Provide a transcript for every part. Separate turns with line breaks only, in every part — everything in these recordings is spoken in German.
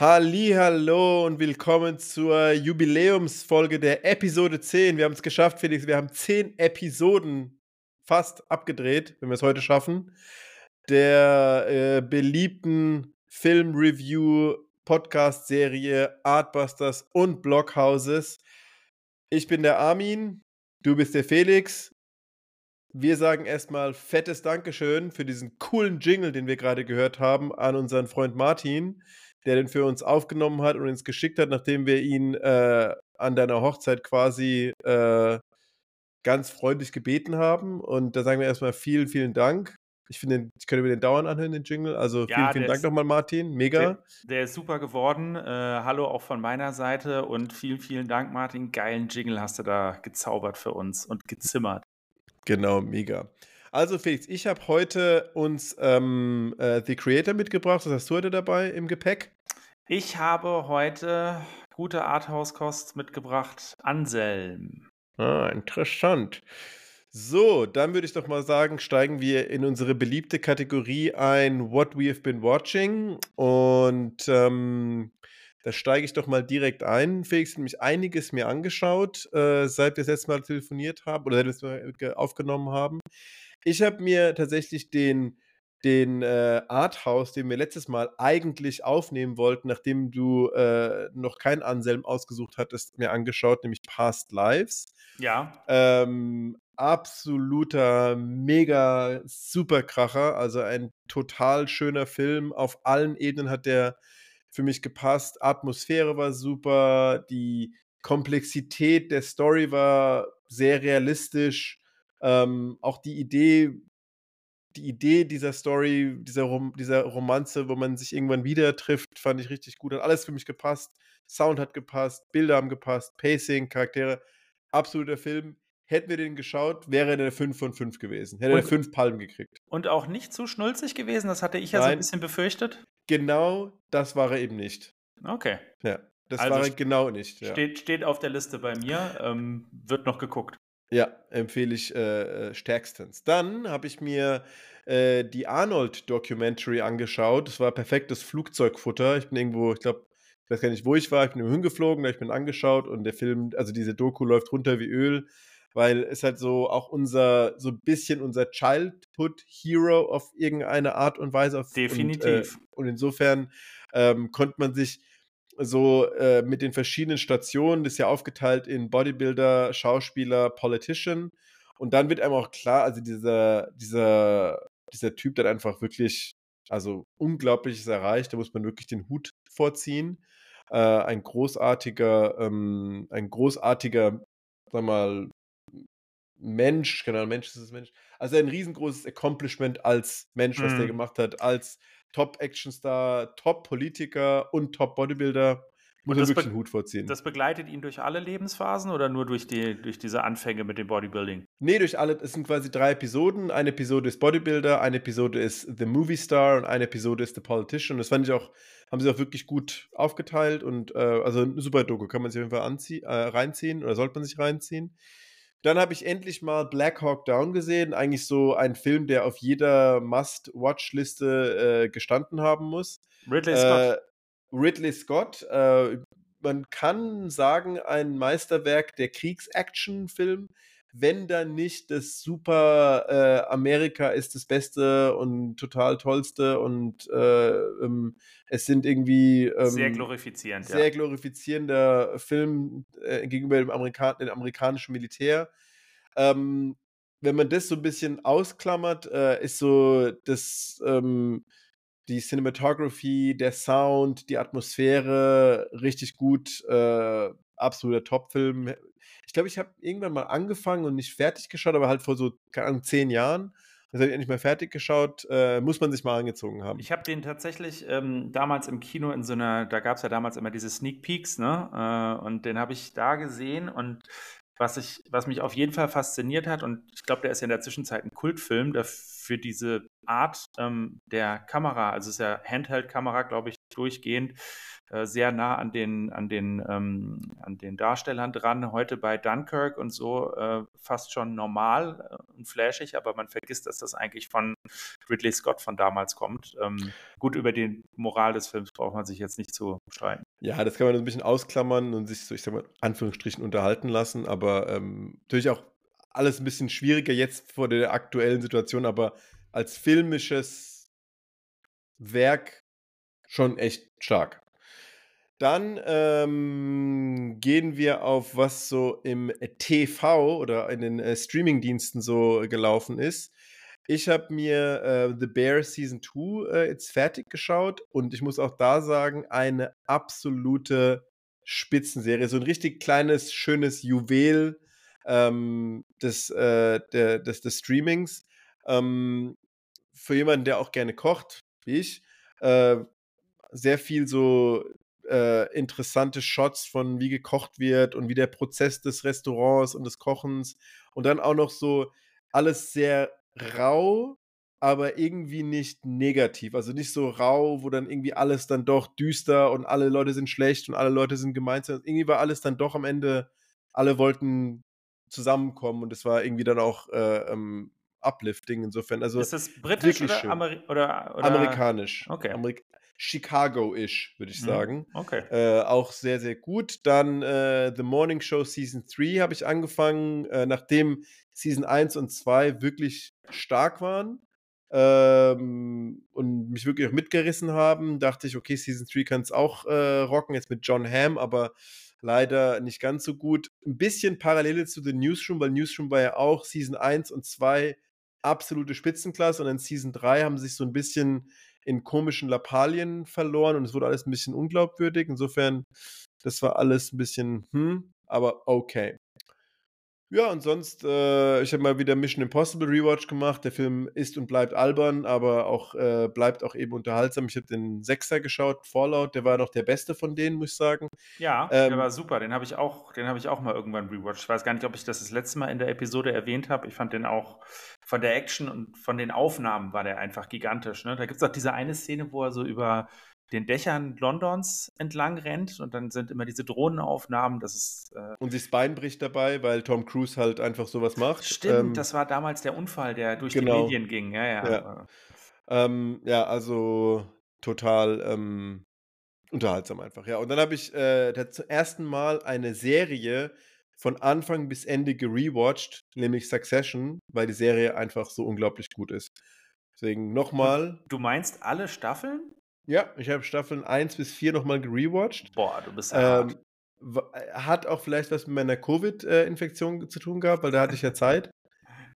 Hallo und willkommen zur Jubiläumsfolge der Episode 10. Wir haben es geschafft, Felix. Wir haben 10 Episoden fast abgedreht, wenn wir es heute schaffen, der äh, beliebten Film-Review Podcast-Serie Artbusters und Blockhouses. Ich bin der Armin, du bist der Felix. Wir sagen erstmal fettes Dankeschön für diesen coolen Jingle, den wir gerade gehört haben, an unseren Freund Martin, der den für uns aufgenommen hat und uns geschickt hat, nachdem wir ihn äh, an deiner Hochzeit quasi äh, ganz freundlich gebeten haben. Und da sagen wir erstmal vielen, vielen Dank. Ich finde, ich könnte mir den dauernd anhören, den Jingle. Also vielen,
Ja,
vielen Dank
ist,
nochmal, Martin. Mega.
der, der ist super geworden. Äh, hallo auch von meiner Seite und vielen, vielen Dank, Martin. Geilen Jingle hast du da gezaubert für uns und gezimmert.
Genau, mega. Also Felix, ich habe heute uns ähm, äh, The Creator mitgebracht. Was hast du heute dabei im Gepäck?
Ich habe heute gute Arthouse-Kost mitgebracht. Anselm.
Ah, interessant. So, dann würde ich doch mal sagen, steigen wir in unsere beliebte Kategorie ein, What We Have Been Watching. Und ähm, da steige ich doch mal direkt ein. Felix hat nämlich einiges mir angeschaut, äh, seit wir das letzte Mal telefoniert haben oder seit wir das Mal ge- aufgenommen haben. Ich habe mir tatsächlich den, den äh, Arthouse, den wir letztes Mal eigentlich aufnehmen wollten, nachdem du äh, noch keinen Anselm ausgesucht hattest, mir angeschaut, nämlich Past Lives.
Ja,
Ähm, absoluter, mega Superkracher. Also ein total schöner Film. Auf allen Ebenen hat der für mich gepasst. Atmosphäre war super. Die Komplexität der Story war sehr realistisch. Ähm, auch die Idee, die Idee dieser Story, dieser, Rom dieser Romanze, wo man sich irgendwann wieder trifft, fand ich richtig gut. Hat alles für mich gepasst. Sound hat gepasst, Bilder haben gepasst, Pacing, Charaktere. Absoluter Film. Hätten wir den geschaut, wäre der 5 von 5 gewesen. Hätte er
und,
5 Palmen gekriegt.
und auch nicht zu schnulzig gewesen. Das hatte ich ja so ein
Nein,
bisschen befürchtet.
genau das war er eben nicht.
Okay.
Ja, das
Also
war er genau nicht. Ja,
steht, steht auf der Liste bei mir. Ähm, wird noch geguckt.
Ja empfehle ich äh, äh, stärkstens. Dann habe ich mir äh, die Arnold-Documentary angeschaut. Das war perfektes Flugzeugfutter. Ich bin irgendwo, ich glaube, ich weiß gar nicht, wo ich war. Ich bin hingeflogen, da ich bin angeschaut und der Film, also diese Doku läuft runter wie Öl, weil es halt so auch unser, so ein bisschen unser Childhood Hero auf irgendeine Art und Weise auf, und, äh,
Definitiv.
und insofern ähm, konnte man sich so äh, mit den verschiedenen Stationen, das ist ja aufgeteilt in Bodybuilder, Schauspieler, Politician. Und dann wird einem auch klar, also dieser, dieser, dieser Typ, der hat einfach wirklich, also Unglaubliches erreicht, da muss man wirklich den Hut vorziehen. Äh, ein großartiger, ähm, ein großartiger, sag mal, Mensch, genau, Mensch ist es Mensch. Also ein riesengroßes Accomplishment als Mensch, was der
Mhm.
gemacht hat, als Top-Actionstar, Top-Politiker und Top-Bodybuilder. Muss
Und
wirklich den Hut vorziehen.
das begleitet ihn durch alle Lebensphasen oder nur durch, die, durch diese Anfänge mit dem Bodybuilding?
Nee, durch alle, es sind quasi drei Episoden. Eine Episode ist Bodybuilder, eine Episode ist The Movie Star und eine Episode ist The Politician. Das fand ich auch, haben sie auch wirklich gut aufgeteilt und äh, also eine super Doku, kann man sich auf jeden Fall anzie äh, reinziehen oder sollte man sich reinziehen. Dann habe ich endlich mal Black Hawk Down gesehen. Eigentlich so ein Film, der auf jeder Must-Watch-Liste äh, gestanden haben muss.
Ridley Scott.
Äh, Ridley Scott, äh, man kann sagen, ein Meisterwerk der Kriegsaction-Film, wenn dann nicht das super äh, Amerika ist das Beste und total tollste und äh, ähm, es sind irgendwie
Sehr
ähm,
glorifizierend, ja.
sehr glorifizierender Film äh, gegenüber dem, Amerika dem amerikanischen Militär. Ähm, wenn man das so ein bisschen ausklammert, äh, ist so das, ähm, die Cinematography, der Sound, die Atmosphäre richtig gut, äh, absoluter Top-Film. Ich glaube, ich habe irgendwann mal angefangen und nicht fertig geschaut, aber halt vor so, keine Ahnung, zehn Jahren. Das habe ich endlich mal fertig geschaut. Äh, muss man sich mal angezogen haben.
Ich habe den tatsächlich ähm, damals im Kino in so einer, da gab es ja damals immer diese Sneak Peeks, ne? Äh, und den habe ich da gesehen und was, ich, was mich auf jeden Fall fasziniert hat, und ich glaube, der ist ja in der Zwischenzeit ein Kultfilm, der für diese Art ähm, der Kamera, also es ist ja Handheld-Kamera, glaube ich, durchgehend äh, sehr nah an den, an, den, ähm, an den Darstellern dran. Heute bei Dunkirk und so äh, fast schon normal äh, und flashig, aber man vergisst, dass das eigentlich von Ridley Scott von damals kommt. Ähm, gut, über die Moral des Films braucht man sich jetzt nicht zu streiten.
Ja, das kann man ein bisschen ausklammern und sich so, ich sag mal, Anführungsstrichen unterhalten lassen, aber ähm, natürlich auch alles ein bisschen schwieriger jetzt vor der aktuellen Situation, aber als filmisches Werk schon echt stark. Dann ähm, gehen wir auf, was so im TV oder in den äh, Streaming-Diensten so gelaufen ist. Ich habe mir äh, The Bear Season 2 äh, jetzt fertig geschaut und ich muss auch da sagen, eine absolute Spitzenserie. So ein richtig kleines, schönes Juwel ähm, des, äh, der, des, des Streamings. Ähm, für jemanden, der auch gerne kocht, wie ich, äh, sehr viel so äh, interessante Shots von wie gekocht wird und wie der Prozess des Restaurants und des Kochens und dann auch noch so alles sehr rau, aber irgendwie nicht negativ. Also nicht so rau, wo dann irgendwie alles dann doch düster und alle Leute sind schlecht und alle Leute sind gemeint. Irgendwie war alles dann doch am Ende, alle wollten zusammenkommen und es war irgendwie dann auch äh, ähm, uplifting insofern. Also
ist das britisch oder, Ameri oder, oder,
amerikanisch?
Okay.
Amerik Chicago-ish, würde ich
Mhm.
sagen.
Okay.
Äh, auch sehr, sehr gut. Dann äh, The Morning Show Season 3 habe ich angefangen, äh, nachdem Season 1 und 2 wirklich stark waren ähm, und mich wirklich auch mitgerissen haben, dachte ich, okay, Season 3 kann es auch äh, rocken, jetzt mit John Hamm, aber leider nicht ganz so gut. Ein bisschen Parallele zu The Newsroom, weil Newsroom war ja auch Season 1 und 2 absolute Spitzenklasse und in Season 3 haben sich so ein bisschen in komischen Lappalien verloren und es wurde alles ein bisschen unglaubwürdig. Insofern, das war alles ein bisschen, hm, aber okay. Ja, und sonst, äh, ich habe mal wieder Mission Impossible Rewatch gemacht. Der Film ist und bleibt albern, aber auch äh, bleibt auch eben unterhaltsam. Ich habe den Sechser geschaut, Fallout, der war noch der beste von denen, muss ich sagen.
Ja,
Ähm,
der war super. Den habe ich auch, den habe ich auch mal irgendwann rewatcht. Ich weiß gar nicht, ob ich das das letzte Mal in der Episode erwähnt habe. Ich fand den auch von der Action und von den Aufnahmen war der einfach gigantisch. Ne? Da gibt es auch diese eine Szene, wo er so über den Dächern Londons entlang rennt und dann sind immer diese Drohnenaufnahmen. Das ist äh,
Und sich das Bein bricht dabei, weil Tom Cruise halt einfach sowas macht.
stimmt.
Ähm,
das war damals der Unfall, der durch die
genau.
Medien ging. Ja, ja.
Ja. Ähm, ja, also total ähm, unterhaltsam einfach. Ja, und dann habe ich äh, zum ersten Mal eine Serie von Anfang bis Ende gerewatcht, nämlich Succession, weil die Serie einfach so unglaublich gut ist. Deswegen nochmal.
Du meinst alle Staffeln?
Ja, ich habe Staffeln 1 bis 4 nochmal gerewatcht.
Boah, du bist ja
Ähm, wa- hat auch vielleicht was mit meiner Covid-Infektion zu tun gehabt, weil da hatte ich ja Zeit.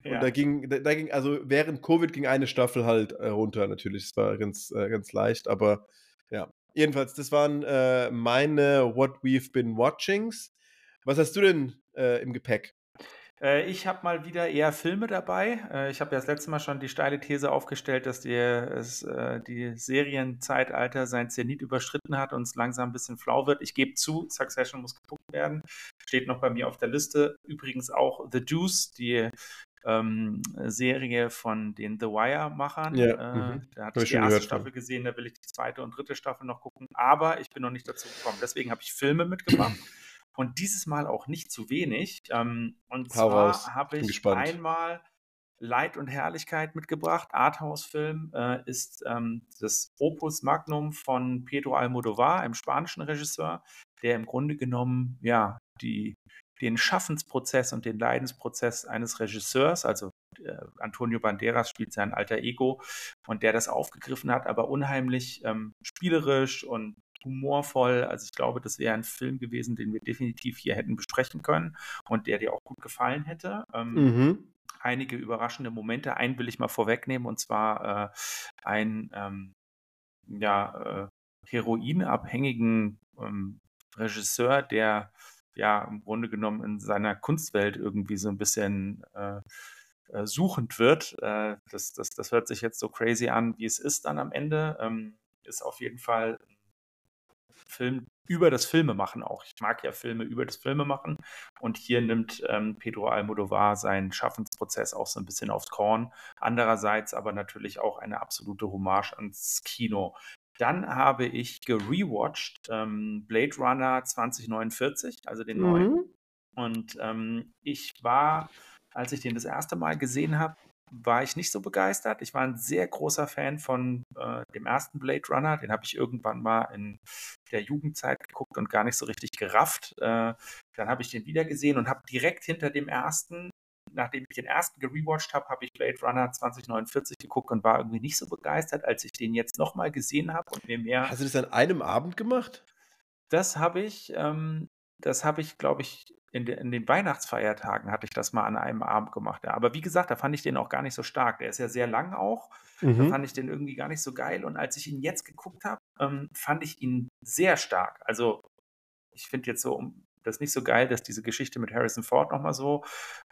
Ja.
Und da ging, da, da ging, also während Covid ging eine Staffel halt äh, runter, natürlich. Das war ganz, äh, ganz leicht, aber ja. Jedenfalls, das waren äh, meine What We've Been Watchings. Was hast du denn äh, im Gepäck?
Äh, ich habe mal wieder eher Filme dabei. Äh, ich habe ja das letzte Mal schon die steile These aufgestellt, dass die, es, äh, die Serienzeitalter sein Zenit überschritten hat und es langsam ein bisschen flau wird. Ich gebe zu, Succession muss geguckt werden. Steht noch bei mir auf der Liste. Übrigens auch The Deuce, die ähm, Serie von den The Wire-Machern.
Ja,
Äh,
mhm.
Da hatte
ich
die erste
gehört.
Staffel gesehen, da will ich die zweite und dritte Staffel noch gucken. Aber ich bin noch nicht dazu gekommen. Deswegen habe ich Filme mitgebracht. Und dieses Mal auch nicht zu wenig. Ähm, und
Hau
zwar habe ich
gespannt.
einmal Leid und Herrlichkeit mitgebracht. Arthouse-Film äh, ist ähm, das Opus Magnum von Pedro Almodovar, einem spanischen Regisseur, der im Grunde genommen ja die, den Schaffensprozess und den Leidensprozess eines Regisseurs, also äh, Antonio Banderas spielt sein alter Ego und der das aufgegriffen hat, aber unheimlich ähm, spielerisch und humorvoll. Also ich glaube, das wäre ein Film gewesen, den wir definitiv hier hätten besprechen können und der dir auch gut gefallen hätte. Ähm,
Mhm.
einige überraschende Momente. Einen will ich mal vorwegnehmen, und zwar äh, ein ähm, ja, äh, heroinabhängigen ähm, Regisseur, der ja im Grunde genommen in seiner Kunstwelt irgendwie so ein bisschen äh, äh, suchend wird. Äh, das, das, das hört sich jetzt so crazy an, wie es ist dann am Ende. Ähm, ist auf jeden Fall Film über das Filmemachen auch. Ich mag ja Filme über das Filmemachen. Und hier nimmt ähm, Pedro Almodovar seinen Schaffensprozess auch so ein bisschen aufs Korn. Andererseits aber natürlich auch eine absolute Hommage ans Kino. Dann habe ich gerewatcht ähm, Blade Runner 2049, also den neuen.
Mhm.
Und ähm, ich war, als ich den das erste Mal gesehen habe, war ich nicht so begeistert. Ich war ein sehr großer Fan von äh, dem ersten Blade Runner. Den habe ich irgendwann mal in der Jugendzeit geguckt und gar nicht so richtig gerafft. Äh, dann habe ich den wieder gesehen und habe direkt hinter dem ersten, nachdem ich den ersten gerewatcht habe, habe ich Blade Runner 2049 geguckt und war irgendwie nicht so begeistert, als ich den jetzt nochmal gesehen habe und mir mehr.
Hast du das an einem Abend gemacht?
Das habe ich, ähm, das habe ich, glaube ich, in, de, in, den Weihnachtsfeiertagen hatte ich das mal an einem Abend gemacht. Ja. Aber wie gesagt, da fand ich den auch gar nicht so stark. Der ist ja sehr lang auch. Mhm. Da fand ich den irgendwie gar nicht so geil. Und als ich ihn jetzt geguckt habe, ähm, fand ich ihn sehr stark. Also ich finde jetzt so, das nicht so geil, dass diese Geschichte mit Harrison Ford nochmal so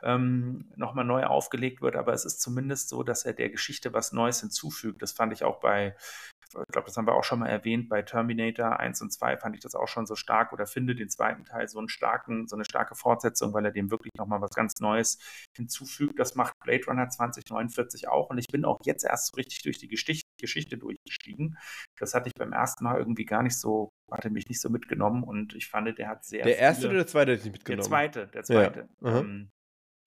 ähm, nochmal neu aufgelegt wird, aber es ist zumindest so, dass er der Geschichte was Neues hinzufügt. Das fand ich auch bei ich glaube, das haben wir auch schon mal erwähnt, bei Terminator 1 und 2 fand ich das auch schon so stark oder finde den zweiten Teil so, einen starken, so eine starke Fortsetzung, weil er dem wirklich nochmal was ganz Neues hinzufügt. Das macht Blade Runner 2049 auch und ich bin auch jetzt erst so richtig durch die Geschichte, Geschichte durchgestiegen. Das hatte ich beim ersten Mal irgendwie gar nicht so, hatte mich nicht so mitgenommen und ich fand, der hat sehr.
Der erste oder der zweite hat dich mitgenommen?
Der zweite, der zweite. Ja. Ähm,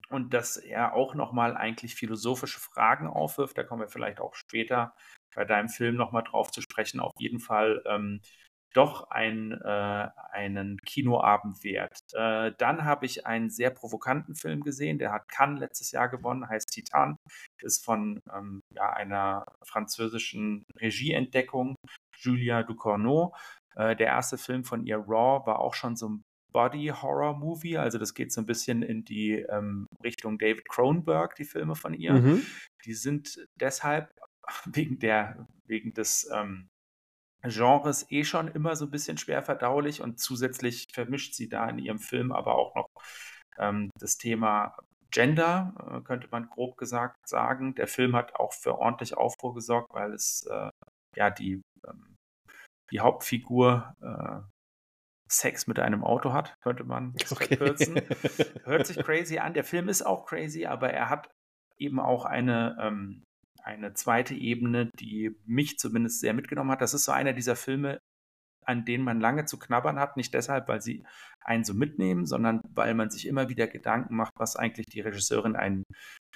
und dass er auch nochmal eigentlich philosophische Fragen aufwirft, da kommen wir vielleicht auch später bei deinem Film nochmal drauf zu sprechen, auf jeden Fall ähm, doch ein, äh, einen Kinoabend wert. Äh, dann habe ich einen sehr provokanten Film gesehen, der hat Cannes letztes Jahr gewonnen, heißt Titan, ist von ähm, ja, einer französischen Regieentdeckung, Julia Ducournau. Äh, der erste Film von ihr, Raw, war auch schon so ein Body-Horror-Movie, also das geht so ein bisschen in die ähm, Richtung David Cronenberg, die Filme von ihr. Mhm. Die sind deshalb wegen der, wegen des ähm, Genres eh schon immer so ein bisschen schwer verdaulich und zusätzlich vermischt sie da in ihrem Film aber auch noch ähm, das Thema Gender, äh, könnte man grob gesagt sagen. Der Film hat auch für ordentlich Aufruhr gesorgt, weil es äh, ja die, ähm, die Hauptfigur äh, Sex mit einem Auto hat, könnte man okay. verkürzen. Hört sich crazy an. Der Film ist auch crazy, aber er hat eben auch eine ähm, eine zweite Ebene, die mich zumindest sehr mitgenommen hat. Das ist so einer dieser Filme, an denen man lange zu knabbern hat. Nicht deshalb, weil sie einen so mitnehmen, sondern weil man sich immer wieder Gedanken macht, was eigentlich die Regisseurin einen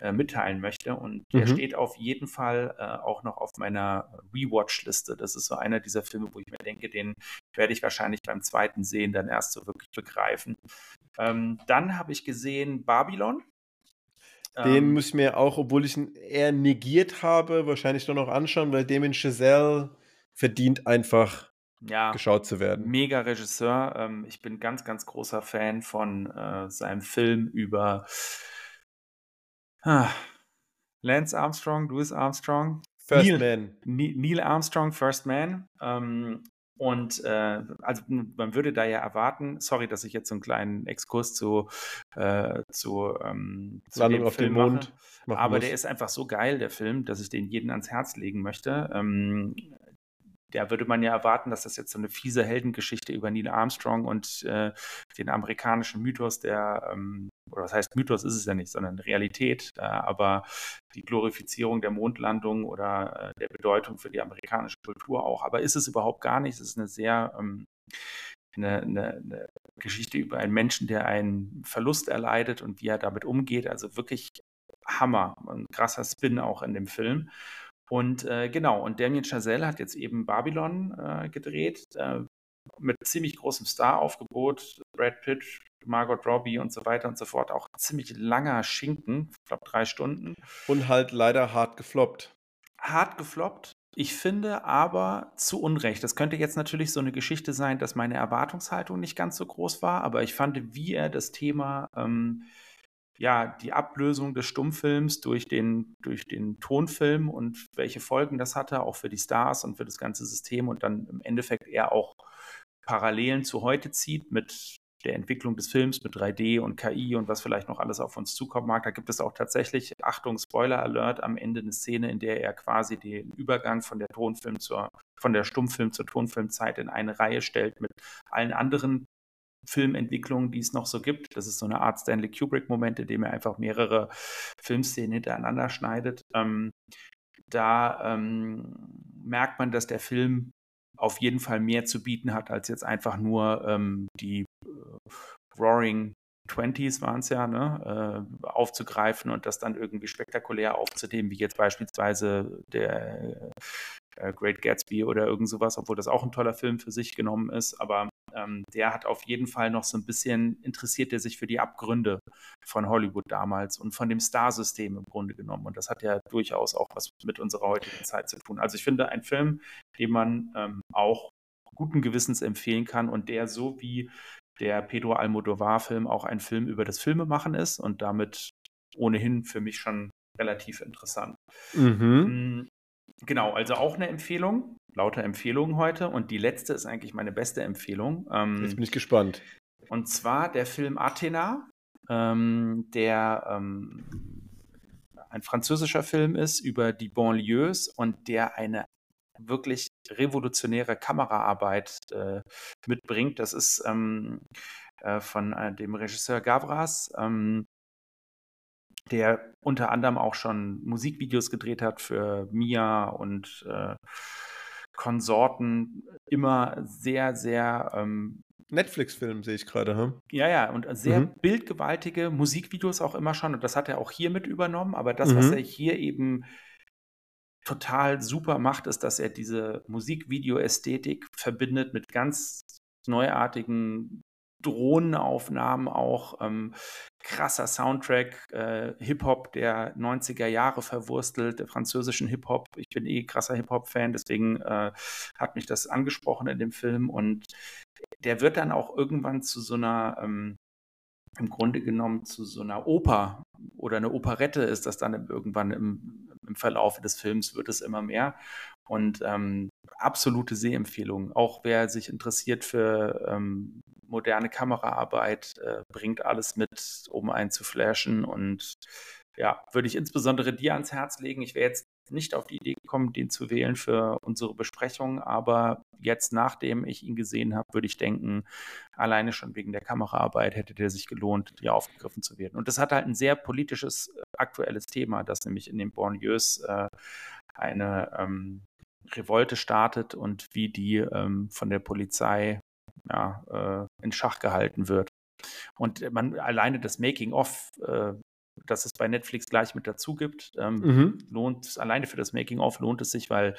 äh, mitteilen möchte. Und mhm. der steht auf jeden Fall äh, auch noch auf meiner Rewatch-Liste. Das ist so einer dieser Filme, wo ich mir denke, den werde ich wahrscheinlich beim zweiten Sehen dann erst so wirklich begreifen. Ähm, dann habe ich gesehen Babylon.
Den ähm, muss ich mir auch, obwohl ich ihn eher negiert habe, wahrscheinlich noch anschauen, weil Damien Chazelle verdient einfach ja, geschaut zu werden.
Mega Regisseur. Ähm, ich bin ganz, ganz großer Fan von äh, seinem Film über ah, Lance Armstrong, Louis Armstrong.
First
Neil,
Man.
Neil Armstrong, First Man. Ähm, und äh, also man würde da ja erwarten, sorry, dass ich jetzt so einen kleinen Exkurs zu, äh, zu, ähm,
zu Landung auf Film den Mond
mache, aber muss. der ist einfach so geil, der Film, dass ich den jeden ans Herz legen möchte. Ähm, da würde man ja erwarten, dass das jetzt so eine fiese Heldengeschichte über Neil Armstrong und äh, den amerikanischen Mythos der, ähm, oder was heißt Mythos ist es ja nicht, sondern Realität, äh, aber die Glorifizierung der Mondlandung oder äh, der Bedeutung für die amerikanische Kultur auch. Aber ist es überhaupt gar nicht. Es ist eine sehr ähm, eine, eine, eine, Geschichte über einen Menschen, der einen Verlust erleidet und wie er damit umgeht. Also wirklich Hammer, ein krasser Spin auch in dem Film. Und äh, genau, und Damien Chazelle hat jetzt eben Babylon äh, gedreht, äh, mit ziemlich großem Star-Aufgebot. Brad Pitt, Margot Robbie und so weiter und so fort. Auch ziemlich langer Schinken, ich glaube drei Stunden.
Und halt leider hart gefloppt.
Hart gefloppt. Ich finde aber zu Unrecht. Das könnte jetzt natürlich so eine Geschichte sein, dass meine Erwartungshaltung nicht ganz so groß war, aber ich fand, wie er das Thema ähm, ja, die Ablösung des Stummfilms durch den, durch den Tonfilm und welche Folgen das hatte, auch für die Stars und für das ganze System und dann im Endeffekt eher auch Parallelen zu heute zieht mit der Entwicklung des Films mit 3D und KI und was vielleicht noch alles auf uns zukommen mag. Da gibt es auch tatsächlich, Achtung, Spoiler Alert, am Ende eine Szene, in der er quasi den Übergang von der Tonfilm zur, von der Stummfilm zur Tonfilmzeit in eine Reihe stellt mit allen anderen Filmentwicklungen, die es noch so gibt. Das ist so eine Art Stanley Kubrick-Moment, in dem er einfach mehrere Filmszenen hintereinander schneidet. Ähm, da ähm, merkt man, dass der Film auf jeden Fall mehr zu bieten hat, als jetzt einfach nur ähm, die äh, Roaring Twenties waren es ja, ne, äh, aufzugreifen und das dann irgendwie spektakulär aufzunehmen, wie jetzt beispielsweise der äh, Great Gatsby oder irgend sowas, obwohl das auch ein toller Film für sich genommen ist. Aber ähm, der hat auf jeden Fall noch so ein bisschen interessiert er sich für die Abgründe von Hollywood damals und von dem Star-System im Grunde genommen. Und das hat ja durchaus auch was mit unserer heutigen Zeit zu tun. Also ich finde ein Film, den man ähm, auch guten Gewissens empfehlen kann und der so wie der Pedro Almodovar-Film auch ein Film über das Filmemachen ist und damit ohnehin für mich schon relativ interessant. Mhm. Genau, also auch eine Empfehlung, lauter Empfehlungen heute. Und die letzte ist eigentlich meine beste Empfehlung.
Ähm, Jetzt bin ich gespannt.
Und zwar der Film Athena, ähm, der ähm, ein französischer Film ist über die Banlieues und der eine wirklich revolutionäre Kameraarbeit äh, mitbringt. Das ist ähm, äh, von äh, dem Regisseur Gavras, ähm, der unter anderem auch schon Musikvideos gedreht hat für Mia und äh, Konsorten. Immer sehr, sehr ähm,
Netflix-Film sehe ich gerade. Hm?
Ja, ja, und sehr mhm. bildgewaltige Musikvideos auch immer schon. Und das hat er auch hier mit übernommen. Aber das, mhm. was er hier eben total super macht, ist, dass er diese Musikvideo-Ästhetik verbindet mit ganz neuartigen Drohnenaufnahmen auch, ähm, krasser Soundtrack, äh, Hip-Hop der 90er Jahre verwurstelt, der französischen Hip-Hop. Ich bin eh krasser Hip-Hop-Fan, deswegen äh, hat mich das angesprochen in dem Film und der wird dann auch irgendwann zu so einer ähm, im Grunde genommen zu so einer Oper oder eine Operette ist das dann irgendwann im, im Verlauf des Films wird es immer mehr. Und ähm, absolute Sehempfehlung. Auch wer sich interessiert für ähm, moderne Kameraarbeit, äh, bringt alles mit, um einen zu flashen. Und ja, würde ich insbesondere dir ans Herz legen. Ich wäre jetzt nicht auf die Idee gekommen, den zu wählen für unsere Besprechung, aber jetzt, nachdem ich ihn gesehen habe, würde ich denken, alleine schon wegen der Kameraarbeit hätte der sich gelohnt, hier aufgegriffen zu werden. Und das hat halt ein sehr politisches, äh, aktuelles Thema, das nämlich in den Banlieues äh, eine ähm, Revolte startet und wie die ähm, von der Polizei ja, äh, in Schach gehalten wird. Und man alleine das Making-of äh, dass es bei Netflix gleich mit dazu gibt. Ähm, mhm. Lohnt alleine für das Making-of lohnt es sich, weil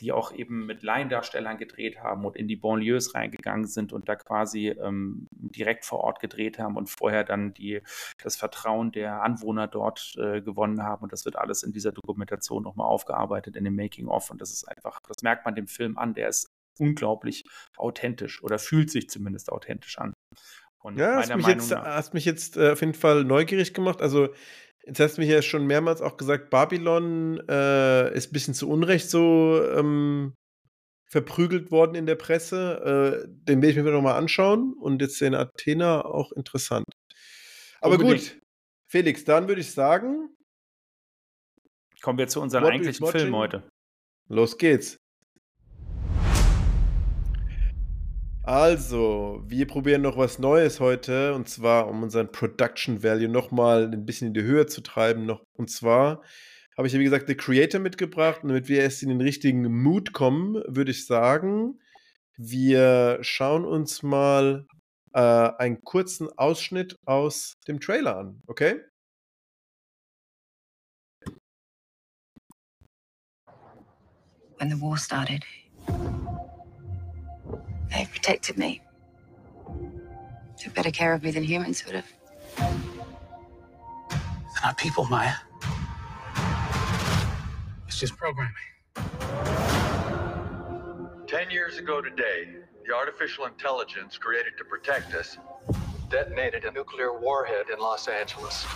die auch eben mit Laiendarstellern gedreht haben und in die Banlieues reingegangen sind und da quasi ähm, direkt vor Ort gedreht haben und vorher dann die, das Vertrauen der Anwohner dort äh, gewonnen haben. Und das wird alles in dieser Dokumentation nochmal aufgearbeitet in dem Making-of. Und das ist einfach, das merkt man dem Film an, der ist unglaublich authentisch oder fühlt sich zumindest authentisch an.
Und ja, hast mich, jetzt, hast mich jetzt äh, auf jeden Fall neugierig gemacht. Also, jetzt hast du mich ja schon mehrmals auch gesagt, Babylon äh, ist ein bisschen zu Unrecht so ähm, verprügelt worden in der Presse. Äh, den will ich mir nochmal anschauen. Und jetzt den Athena auch interessant. Aber Unbedingt. gut, Felix, dann würde ich sagen.
Kommen wir zu unserem eigentlichen Film heute.
Los geht's. Also, wir probieren noch was Neues heute und zwar, um unseren Production Value nochmal ein bisschen in die Höhe zu treiben. Noch, und zwar habe ich ja, wie gesagt, The Creator mitgebracht und damit wir erst in den richtigen Mood kommen, würde ich sagen, wir schauen uns mal äh, einen kurzen Ausschnitt aus dem Trailer an, okay? When the war started. They protected me. Took better care of me than humans would have. They're
not people, Maya. It's just programming.
Ten years ago today, the artificial intelligence created to protect us detonated a nuclear warhead in Los Angeles.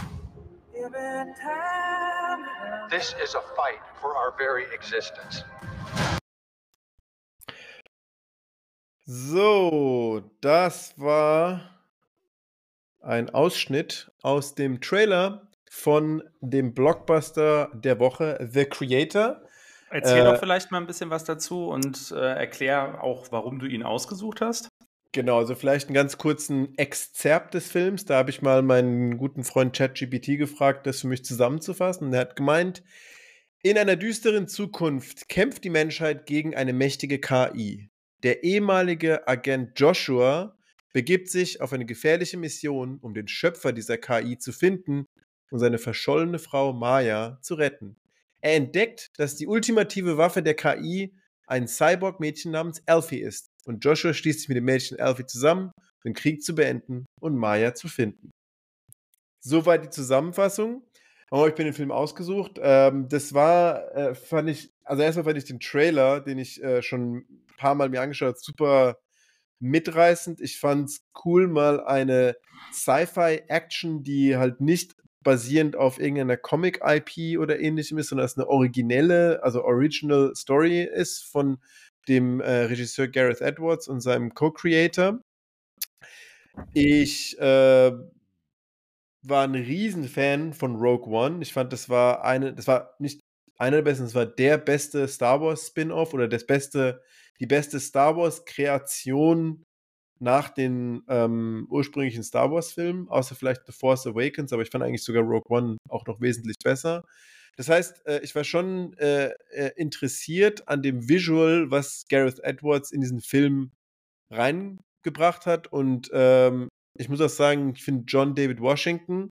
This is a fight for our very existence.
So, das war ein Ausschnitt aus dem Trailer von dem Blockbuster der Woche The Creator.
Erzähl äh, doch vielleicht mal ein bisschen was dazu und äh, erklär auch, warum du ihn ausgesucht hast.
Genau, also vielleicht einen ganz kurzen Exzerpt des Films. Da habe ich mal meinen guten Freund ChatGPT gefragt, das für mich zusammenzufassen. Und er hat gemeint, in einer düsteren Zukunft kämpft die Menschheit gegen eine mächtige KI. Der ehemalige Agent Joshua begibt sich auf eine gefährliche Mission, um den Schöpfer dieser KI zu finden und seine verschollene Frau Maya zu retten. Er entdeckt, dass die ultimative Waffe der KI ein Cyborg-Mädchen namens Alfie ist. Und Joshua schließt sich mit dem Mädchen Alfie zusammen, den Krieg zu beenden und Maya zu finden. Soweit die Zusammenfassung. Oh, ich bin den Film ausgesucht. Ähm, das war, äh, fand ich, also erstmal fand ich den Trailer, den ich äh, schon ein paar Mal mir angeschaut habe, super mitreißend. Ich fand es cool, mal eine Sci-Fi-Action, die halt nicht basierend auf irgendeiner Comic-IP oder ähnlichem ist, sondern es eine originelle, also Original Story ist von dem äh, Regisseur Gareth Edwards und seinem Co-Creator. Ich äh, war ein Riesenfan von Rogue One. Ich fand, das war eine, das war nicht einer der besten, das war der beste Star Wars Spin-off oder das beste, die beste Star Wars Kreation nach den ähm, ursprünglichen Star Wars-Filmen, außer vielleicht The Force Awakens, aber ich fand eigentlich sogar Rogue One auch noch wesentlich besser. Das heißt, äh, ich war schon äh, äh, interessiert an dem Visual, was Gareth Edwards in diesen Film reingebracht hat. Und ähm, ich muss auch sagen, ich finde John David Washington,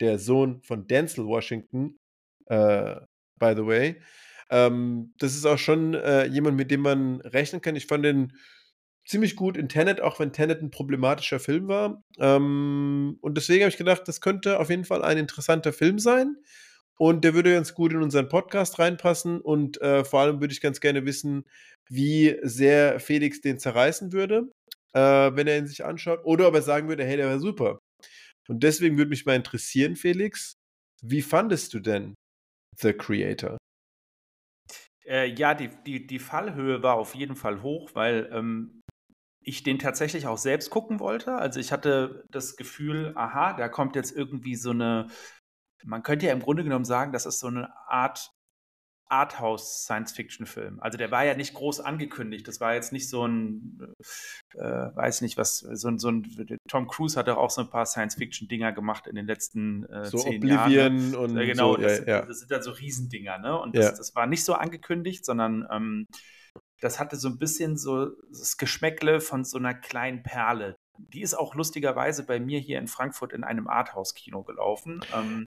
der Sohn von Denzel Washington, äh, by the way, ähm, das ist auch schon äh, jemand, mit dem man rechnen kann. Ich fand den ziemlich gut in Tenet, auch wenn Tenet ein problematischer Film war. Ähm, und deswegen habe ich gedacht, das könnte auf jeden Fall ein interessanter Film sein. Und der würde ganz gut in unseren Podcast reinpassen. Und äh, vor allem würde ich ganz gerne wissen, wie sehr Felix den zerreißen würde, äh, wenn er ihn sich anschaut. Oder ob er sagen würde, hey, der war super. Und deswegen würde mich mal interessieren, Felix, wie fandest du denn The Creator?
Äh, ja, die, die, die Fallhöhe war auf jeden Fall hoch, weil ähm, ich den tatsächlich auch selbst gucken wollte. Also ich hatte das Gefühl, aha, da kommt jetzt irgendwie so eine, man könnte ja im Grunde genommen sagen, das ist so eine Art Arthouse-Science-Fiction-Film. Also der war ja nicht groß angekündigt. Das war jetzt nicht so ein, äh, weiß nicht was, so ein, so ein, Tom Cruise hat auch so ein paar Science-Fiction-Dinger gemacht in den letzten äh,
so
zehn
Oblivion
Jahren. Ne?
und
genau,
so,
das,
ja,
sind,
ja.
das sind dann so Riesendinger, ne? Und
Ja.
das, das war nicht so angekündigt, sondern ähm, das hatte so ein bisschen so das Geschmäckle von so einer kleinen Perle. Die ist auch lustigerweise bei mir hier in Frankfurt in einem Arthouse-Kino gelaufen. Ähm,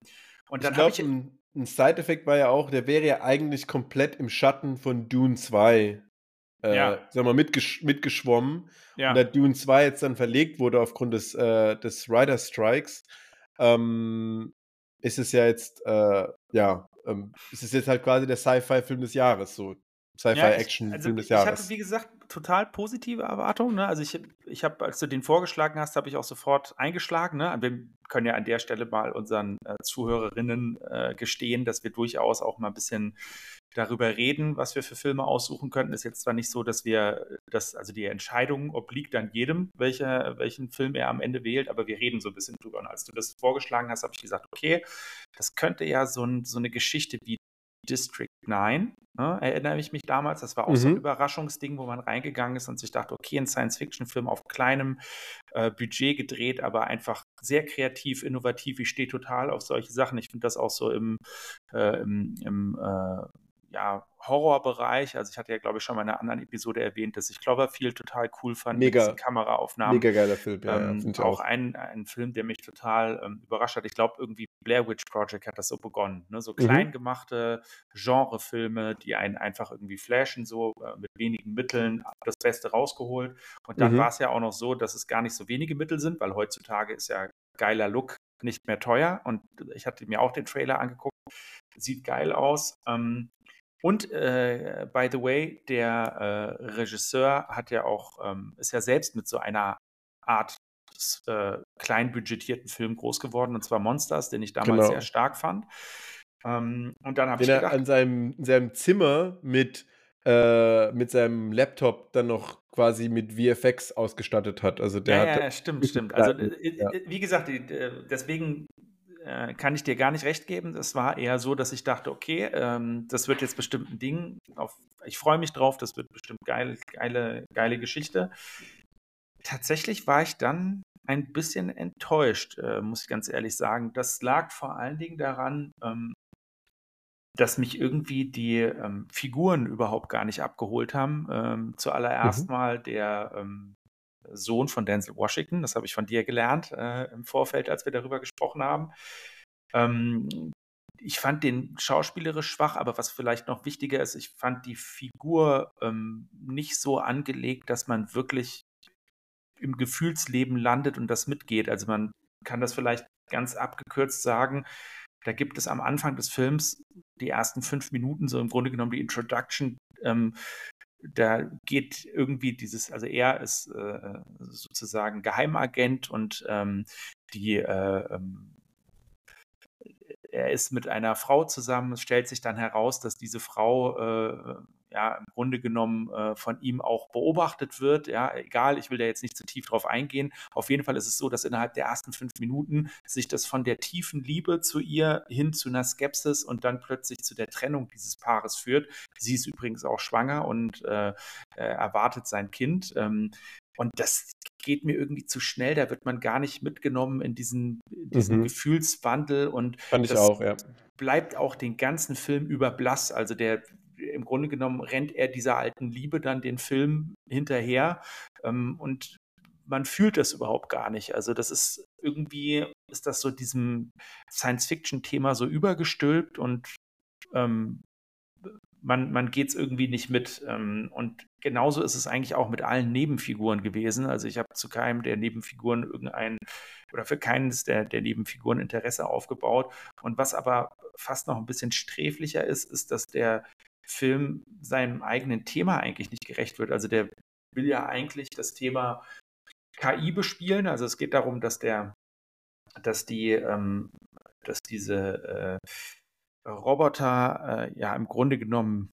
und dann habe ich.
ein, ein Side-Effekt war ja auch, der wäre ja eigentlich komplett im Schatten von Dune 2, äh,
Ja.
sag mal, mitgesch mitgeschwommen.
Ja.
Und da Dune 2 jetzt dann verlegt wurde aufgrund des, äh, des Rider Strikes, ähm, ist es ja jetzt, äh, ja, ähm, ist es jetzt halt quasi der Sci-Fi-Film des Jahres, so.
Ja, ich,
Sci-Fi-Action-Film
also
des
ich hatte,
Jahres.
wie gesagt, total positive Erwartungen. Ne? Also ich, ich habe, als du den vorgeschlagen hast, habe ich auch sofort eingeschlagen. Ne? Wir können ja an der Stelle mal unseren äh, Zuhörerinnen äh, gestehen, dass wir durchaus auch mal ein bisschen darüber reden, was wir für Filme aussuchen könnten. Ist jetzt zwar nicht so, dass wir das, also die Entscheidung obliegt dann jedem, welcher, welchen Film er am Ende wählt, aber wir reden so ein bisschen drüber. Und als du das vorgeschlagen hast, habe ich gesagt, okay, das könnte ja so, ein, so eine Geschichte wie District 9, ne, erinnere ich mich damals, das war auch so ein
Mhm.
Überraschungsding, wo man reingegangen ist und sich dachte, okay, ein Science-Fiction-Film auf kleinem äh, Budget gedreht, aber einfach sehr kreativ, innovativ. Ich stehe total auf solche Sachen. Ich finde das auch so im, äh, im, im äh, ja, Horrorbereich. Also ich hatte ja, glaube ich, schon mal in einer anderen Episode erwähnt, dass ich Cloverfield total cool fand
Mega.
mit Kameraaufnahmen.
Mega geiler Film, ja, ja
Ähm,
ich
auch
auch.
ein, ein Film, der mich total ähm, überrascht hat. Ich glaube, irgendwie Blair Witch Project hat das so begonnen. Ne? So
Mhm.
klein gemachte Genrefilme, die einen einfach irgendwie flashen, so äh, mit wenigen Mitteln das Beste rausgeholt. Und dann
Mhm.
war es ja auch noch so, dass es gar nicht so wenige Mittel sind, weil heutzutage ist ja geiler Look nicht mehr teuer. Und ich hatte mir auch den Trailer angeguckt. Sieht geil aus. Ähm, und äh, by the way, der äh, Regisseur hat ja auch, ähm, ist ja selbst mit so einer Art äh, klein budgetierten Film groß geworden, und zwar Monsters, den ich damals
Genau.
sehr stark fand. Ähm, und dann habe ich
Den er
gedacht,
an seinem, in seinem Zimmer mit, äh, mit seinem Laptop dann noch quasi mit VFX ausgestattet hat. Also der
ja,
hat
ja, ja, stimmt, stimmt. Also, äh,
Ja.
äh, wie gesagt, äh, deswegen äh, kann ich dir gar nicht recht geben. Das war eher so, dass ich dachte, okay, ähm, das wird jetzt bestimmt ein Ding. Auf, ich freue mich drauf, das wird bestimmt geil, geile, geile Geschichte. Tatsächlich war ich dann ein bisschen enttäuscht, äh, muss ich ganz ehrlich sagen. Das lag vor allen Dingen daran, ähm, dass mich irgendwie die ähm, Figuren überhaupt gar nicht abgeholt haben. Ähm, zuallererst
Mhm.
mal der ähm, Sohn von Denzel Washington, das habe ich von dir gelernt äh, im Vorfeld, als wir darüber gesprochen haben. Ähm, ich fand den schauspielerisch schwach, aber was vielleicht noch wichtiger ist, ich fand die Figur ähm, nicht so angelegt, dass man wirklich im Gefühlsleben landet und das mitgeht. Also man kann das vielleicht ganz abgekürzt sagen. Da gibt es am Anfang des Films die ersten fünf Minuten, so im Grunde genommen die Introduction. Ähm, da geht irgendwie dieses, also er ist äh, sozusagen Geheimagent und ähm, die äh, ähm, er ist mit einer Frau zusammen. Es stellt sich dann heraus, dass diese Frau äh, ja im Grunde genommen äh, von ihm auch beobachtet wird. Ja, egal, ich will da jetzt nicht zu tief drauf eingehen. Auf jeden Fall ist es so, dass innerhalb der ersten fünf Minuten sich das von der tiefen Liebe zu ihr hin zu einer Skepsis und dann plötzlich zu der Trennung dieses Paares führt. Sie ist übrigens auch schwanger und äh, erwartet sein Kind. Ähm, und das geht mir irgendwie zu schnell. Da wird man gar nicht mitgenommen in diesen, diesen
Mhm.
Gefühlswandel und
Fand ich
das
auch, ja.
bleibt auch den ganzen Film über blass. Also der im Grunde genommen rennt er dieser alten Liebe dann den Film hinterher ähm, und man fühlt das überhaupt gar nicht. Also das ist irgendwie ist das so diesem Science-Fiction-Thema so übergestülpt und ähm, man, man geht es irgendwie nicht mit. Ähm, und genauso ist es eigentlich auch mit allen Nebenfiguren gewesen. Also ich habe zu keinem der Nebenfiguren irgendein oder für keines der, der Nebenfiguren Interesse aufgebaut. Und was aber fast noch ein bisschen sträflicher ist, ist, dass der Film seinem eigenen Thema eigentlich nicht gerecht wird. Also der will ja eigentlich das Thema KI bespielen. Also es geht darum, dass der, dass die, ähm, dass diese äh, Roboter äh, ja im Grunde genommen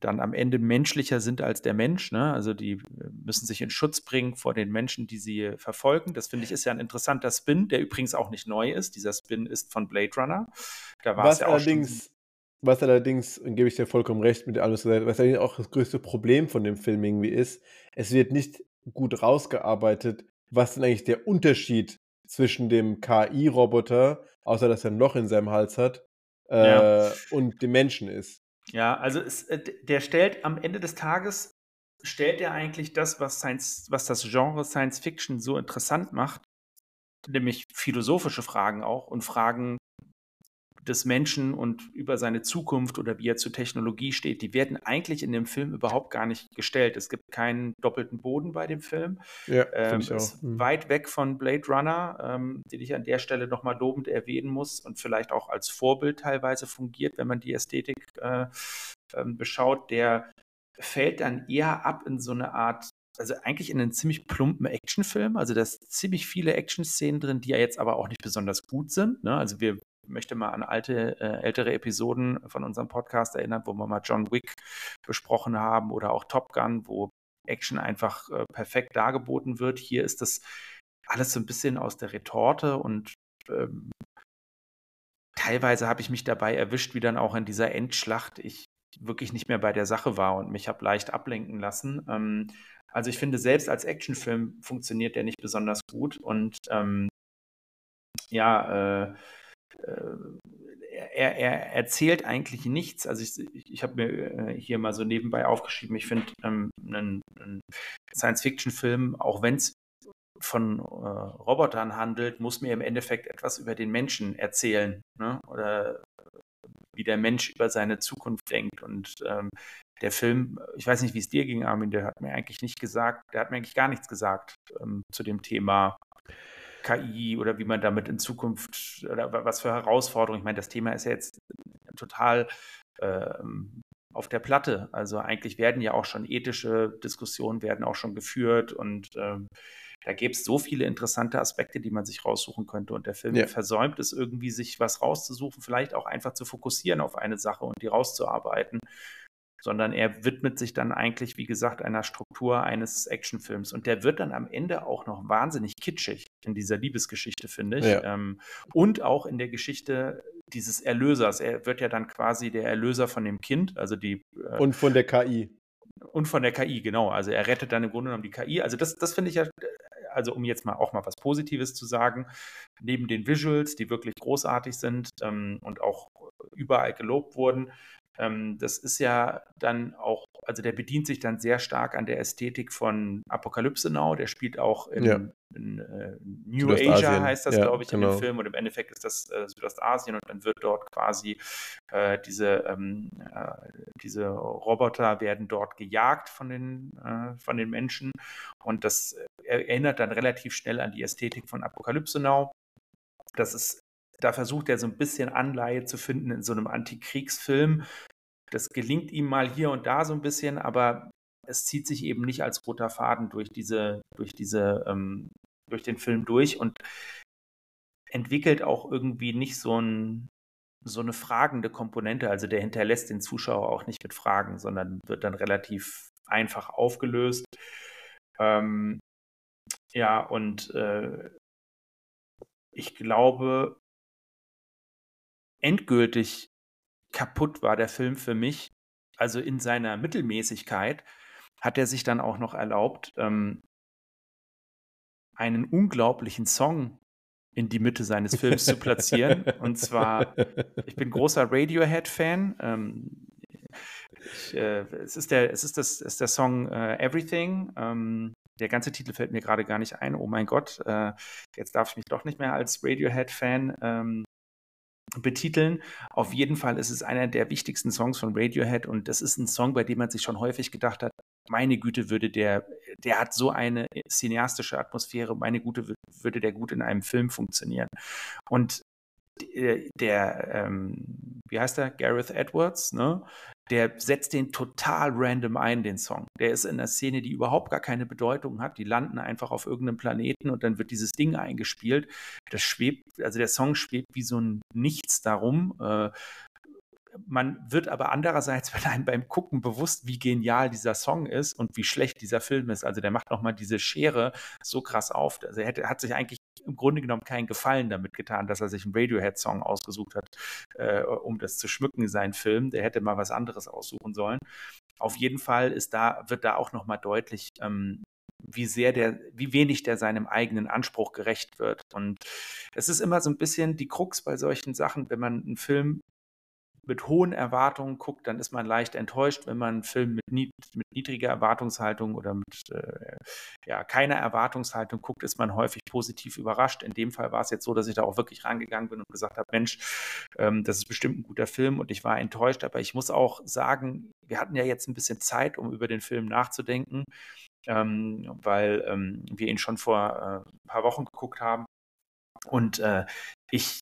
dann am Ende menschlicher sind als der Mensch. Ne? Also die äh, müssen sich in Schutz bringen vor den Menschen, die sie verfolgen. Das finde ich ist ja ein interessanter Spin, der übrigens auch nicht neu ist. Dieser Spin ist von Blade Runner. Da war es ja auch schon.
allerdings, was allerdings, und gebe ich dir vollkommen recht mit allem, was allerdings auch das größte Problem von dem Film irgendwie ist, es wird nicht gut rausgearbeitet, was denn eigentlich der Unterschied zwischen dem KI-Roboter, außer dass er ein Loch in seinem Hals hat, äh,
Ja.
und dem Menschen ist.
Ja, also es, äh, der stellt am Ende des Tages, stellt er eigentlich das, was, Science, was das Genre Science Fiction so interessant macht, nämlich philosophische Fragen auch und Fragen des Menschen und über seine Zukunft oder wie er zur Technologie steht, die werden eigentlich in dem Film überhaupt gar nicht gestellt. Es gibt keinen doppelten Boden bei dem Film.
Ja,
Ähm,
ich auch.
ist
Mhm.
weit weg von Blade Runner, ähm, den ich an der Stelle nochmal lobend erwähnen muss und vielleicht auch als Vorbild teilweise fungiert, wenn man die Ästhetik äh, ähm, beschaut. Der fällt dann eher ab in so eine Art, also eigentlich in einen ziemlich plumpen Actionfilm. Also da sind ziemlich viele Action-Szenen drin, die ja jetzt aber auch nicht besonders gut sind. Ne? Also wir möchte mal an alte, äh, ältere Episoden von unserem Podcast erinnern, wo wir mal John Wick besprochen haben oder auch Top Gun, wo Action einfach äh, perfekt dargeboten wird. Hier ist das alles so ein bisschen aus der Retorte und ähm, teilweise habe ich mich dabei erwischt, wie dann auch in dieser Endschlacht ich wirklich nicht mehr bei der Sache war und mich habe leicht ablenken lassen. Ähm, also ich finde, selbst als Actionfilm funktioniert der nicht besonders gut und ähm, ja, äh, er, er erzählt eigentlich nichts. Also ich, ich habe mir äh, hier mal so nebenbei aufgeschrieben, ich finde ähm, einen, einen Science-Fiction-Film, auch wenn es von äh, Robotern handelt, muss mir im Endeffekt etwas über den Menschen erzählen. Ne? Oder wie der Mensch über seine Zukunft denkt. Und ähm, der Film, ich weiß nicht, wie es dir ging, Armin, der hat mir eigentlich nicht gesagt, der hat mir eigentlich gar nichts gesagt ähm, zu dem Thema KI oder wie man damit in Zukunft oder was für Herausforderungen. Ich meine, das Thema ist ja jetzt total ähm, auf der Platte. Also eigentlich werden ja auch schon ethische Diskussionen werden auch schon geführt und ähm, da gäbe es so viele interessante Aspekte, die man sich raussuchen könnte. Und der Film
Ja.
versäumt es irgendwie, sich was rauszusuchen, vielleicht auch einfach zu fokussieren auf eine Sache und die rauszuarbeiten. Sondern er widmet sich dann eigentlich, wie gesagt, einer Struktur eines Actionfilms. Und der wird dann am Ende auch noch wahnsinnig kitschig in dieser Liebesgeschichte, finde ich.
Ja.
Ähm, und auch in der Geschichte dieses Erlösers. Er wird ja dann quasi der Erlöser von dem Kind, also die äh,
Und von der KI.
und von der KI, genau. Also er rettet dann im Grunde genommen die KI. Also das, das finde ich ja, also um jetzt mal auch mal was Positives zu sagen, neben den Visuals, die wirklich großartig sind ähm, und auch überall gelobt wurden. Ähm, das ist ja dann auch, also der bedient sich dann sehr stark an der Ästhetik von Apokalypse Now. Der spielt auch in, ja. in äh, New Asia, heißt das, ja, glaube ich, genau. in dem genau. Film. Und im Endeffekt ist das äh, Südostasien und dann wird dort quasi äh, diese, ähm, äh, diese Roboter werden dort gejagt von den, äh, von den Menschen. Und das erinnert dann relativ schnell an die Ästhetik von Apokalypse Now. Das ist da versucht er so ein bisschen Anleihe zu finden in so einem Antikriegsfilm. Das gelingt ihm mal hier und da so ein bisschen, aber es zieht sich eben nicht als roter Faden durch diese, durch diese, ähm, durch den Film durch und entwickelt auch irgendwie nicht so, ein, so eine fragende Komponente. Also der hinterlässt den Zuschauer auch nicht mit Fragen, sondern wird dann relativ einfach aufgelöst. Ähm, ja, und äh, ich glaube, endgültig kaputt war der Film für mich, also in seiner Mittelmäßigkeit, hat er sich dann auch noch erlaubt, ähm, einen unglaublichen Song in die Mitte seines Films zu platzieren. Und zwar, ich bin großer Radiohead-Fan. Ähm, äh, es ist der, es ist das, ist der Song äh, Everything. Ähm, der ganze Titel fällt mir gerade gar nicht ein. Oh mein Gott, äh, jetzt darf ich mich doch nicht mehr als Radiohead-Fan ähm, betiteln. Auf jeden Fall ist es einer der wichtigsten Songs von Radiohead und das ist ein Song, bei dem man sich schon häufig gedacht hat, meine Güte würde der, der hat so eine cineastische Atmosphäre, meine Güte würde der gut in einem Film funktionieren. Und der, ähm, wie heißt der, Gareth Edwards, ne? der setzt den total random ein, den Song. Der ist in einer Szene, die überhaupt gar keine Bedeutung hat. Die landen einfach auf irgendeinem Planeten und dann wird dieses Ding eingespielt. Das schwebt, also der Song schwebt wie so ein Nichts darum. Äh, man wird aber andererseits beim Gucken bewusst, wie genial dieser Song ist und wie schlecht dieser Film ist. Also der macht nochmal diese Schere so krass auf. Also er hat sich eigentlich im Grunde genommen keinen Gefallen damit getan, dass er sich einen Radiohead-Song ausgesucht hat, äh, um das zu schmücken, seinen Film. Der hätte mal was anderes aussuchen sollen. Auf jeden Fall ist da, wird da auch nochmal deutlich, ähm, wie sehr der, wie wenig der seinem eigenen Anspruch gerecht wird. Und es ist immer so ein bisschen die Krux bei solchen Sachen, wenn man einen Film mit hohen Erwartungen guckt, dann ist man leicht enttäuscht. Wenn man einen Film mit, nied mit niedriger Erwartungshaltung oder mit äh, ja, keiner Erwartungshaltung guckt, ist man häufig positiv überrascht. In dem Fall war es jetzt so, dass ich da auch wirklich rangegangen bin und gesagt habe, Mensch, ähm, das ist bestimmt ein guter Film und ich war enttäuscht. Aber ich muss auch sagen, wir hatten ja jetzt ein bisschen Zeit, um über den Film nachzudenken, ähm, weil ähm, wir ihn schon vor äh, ein paar Wochen geguckt haben. Und äh, ich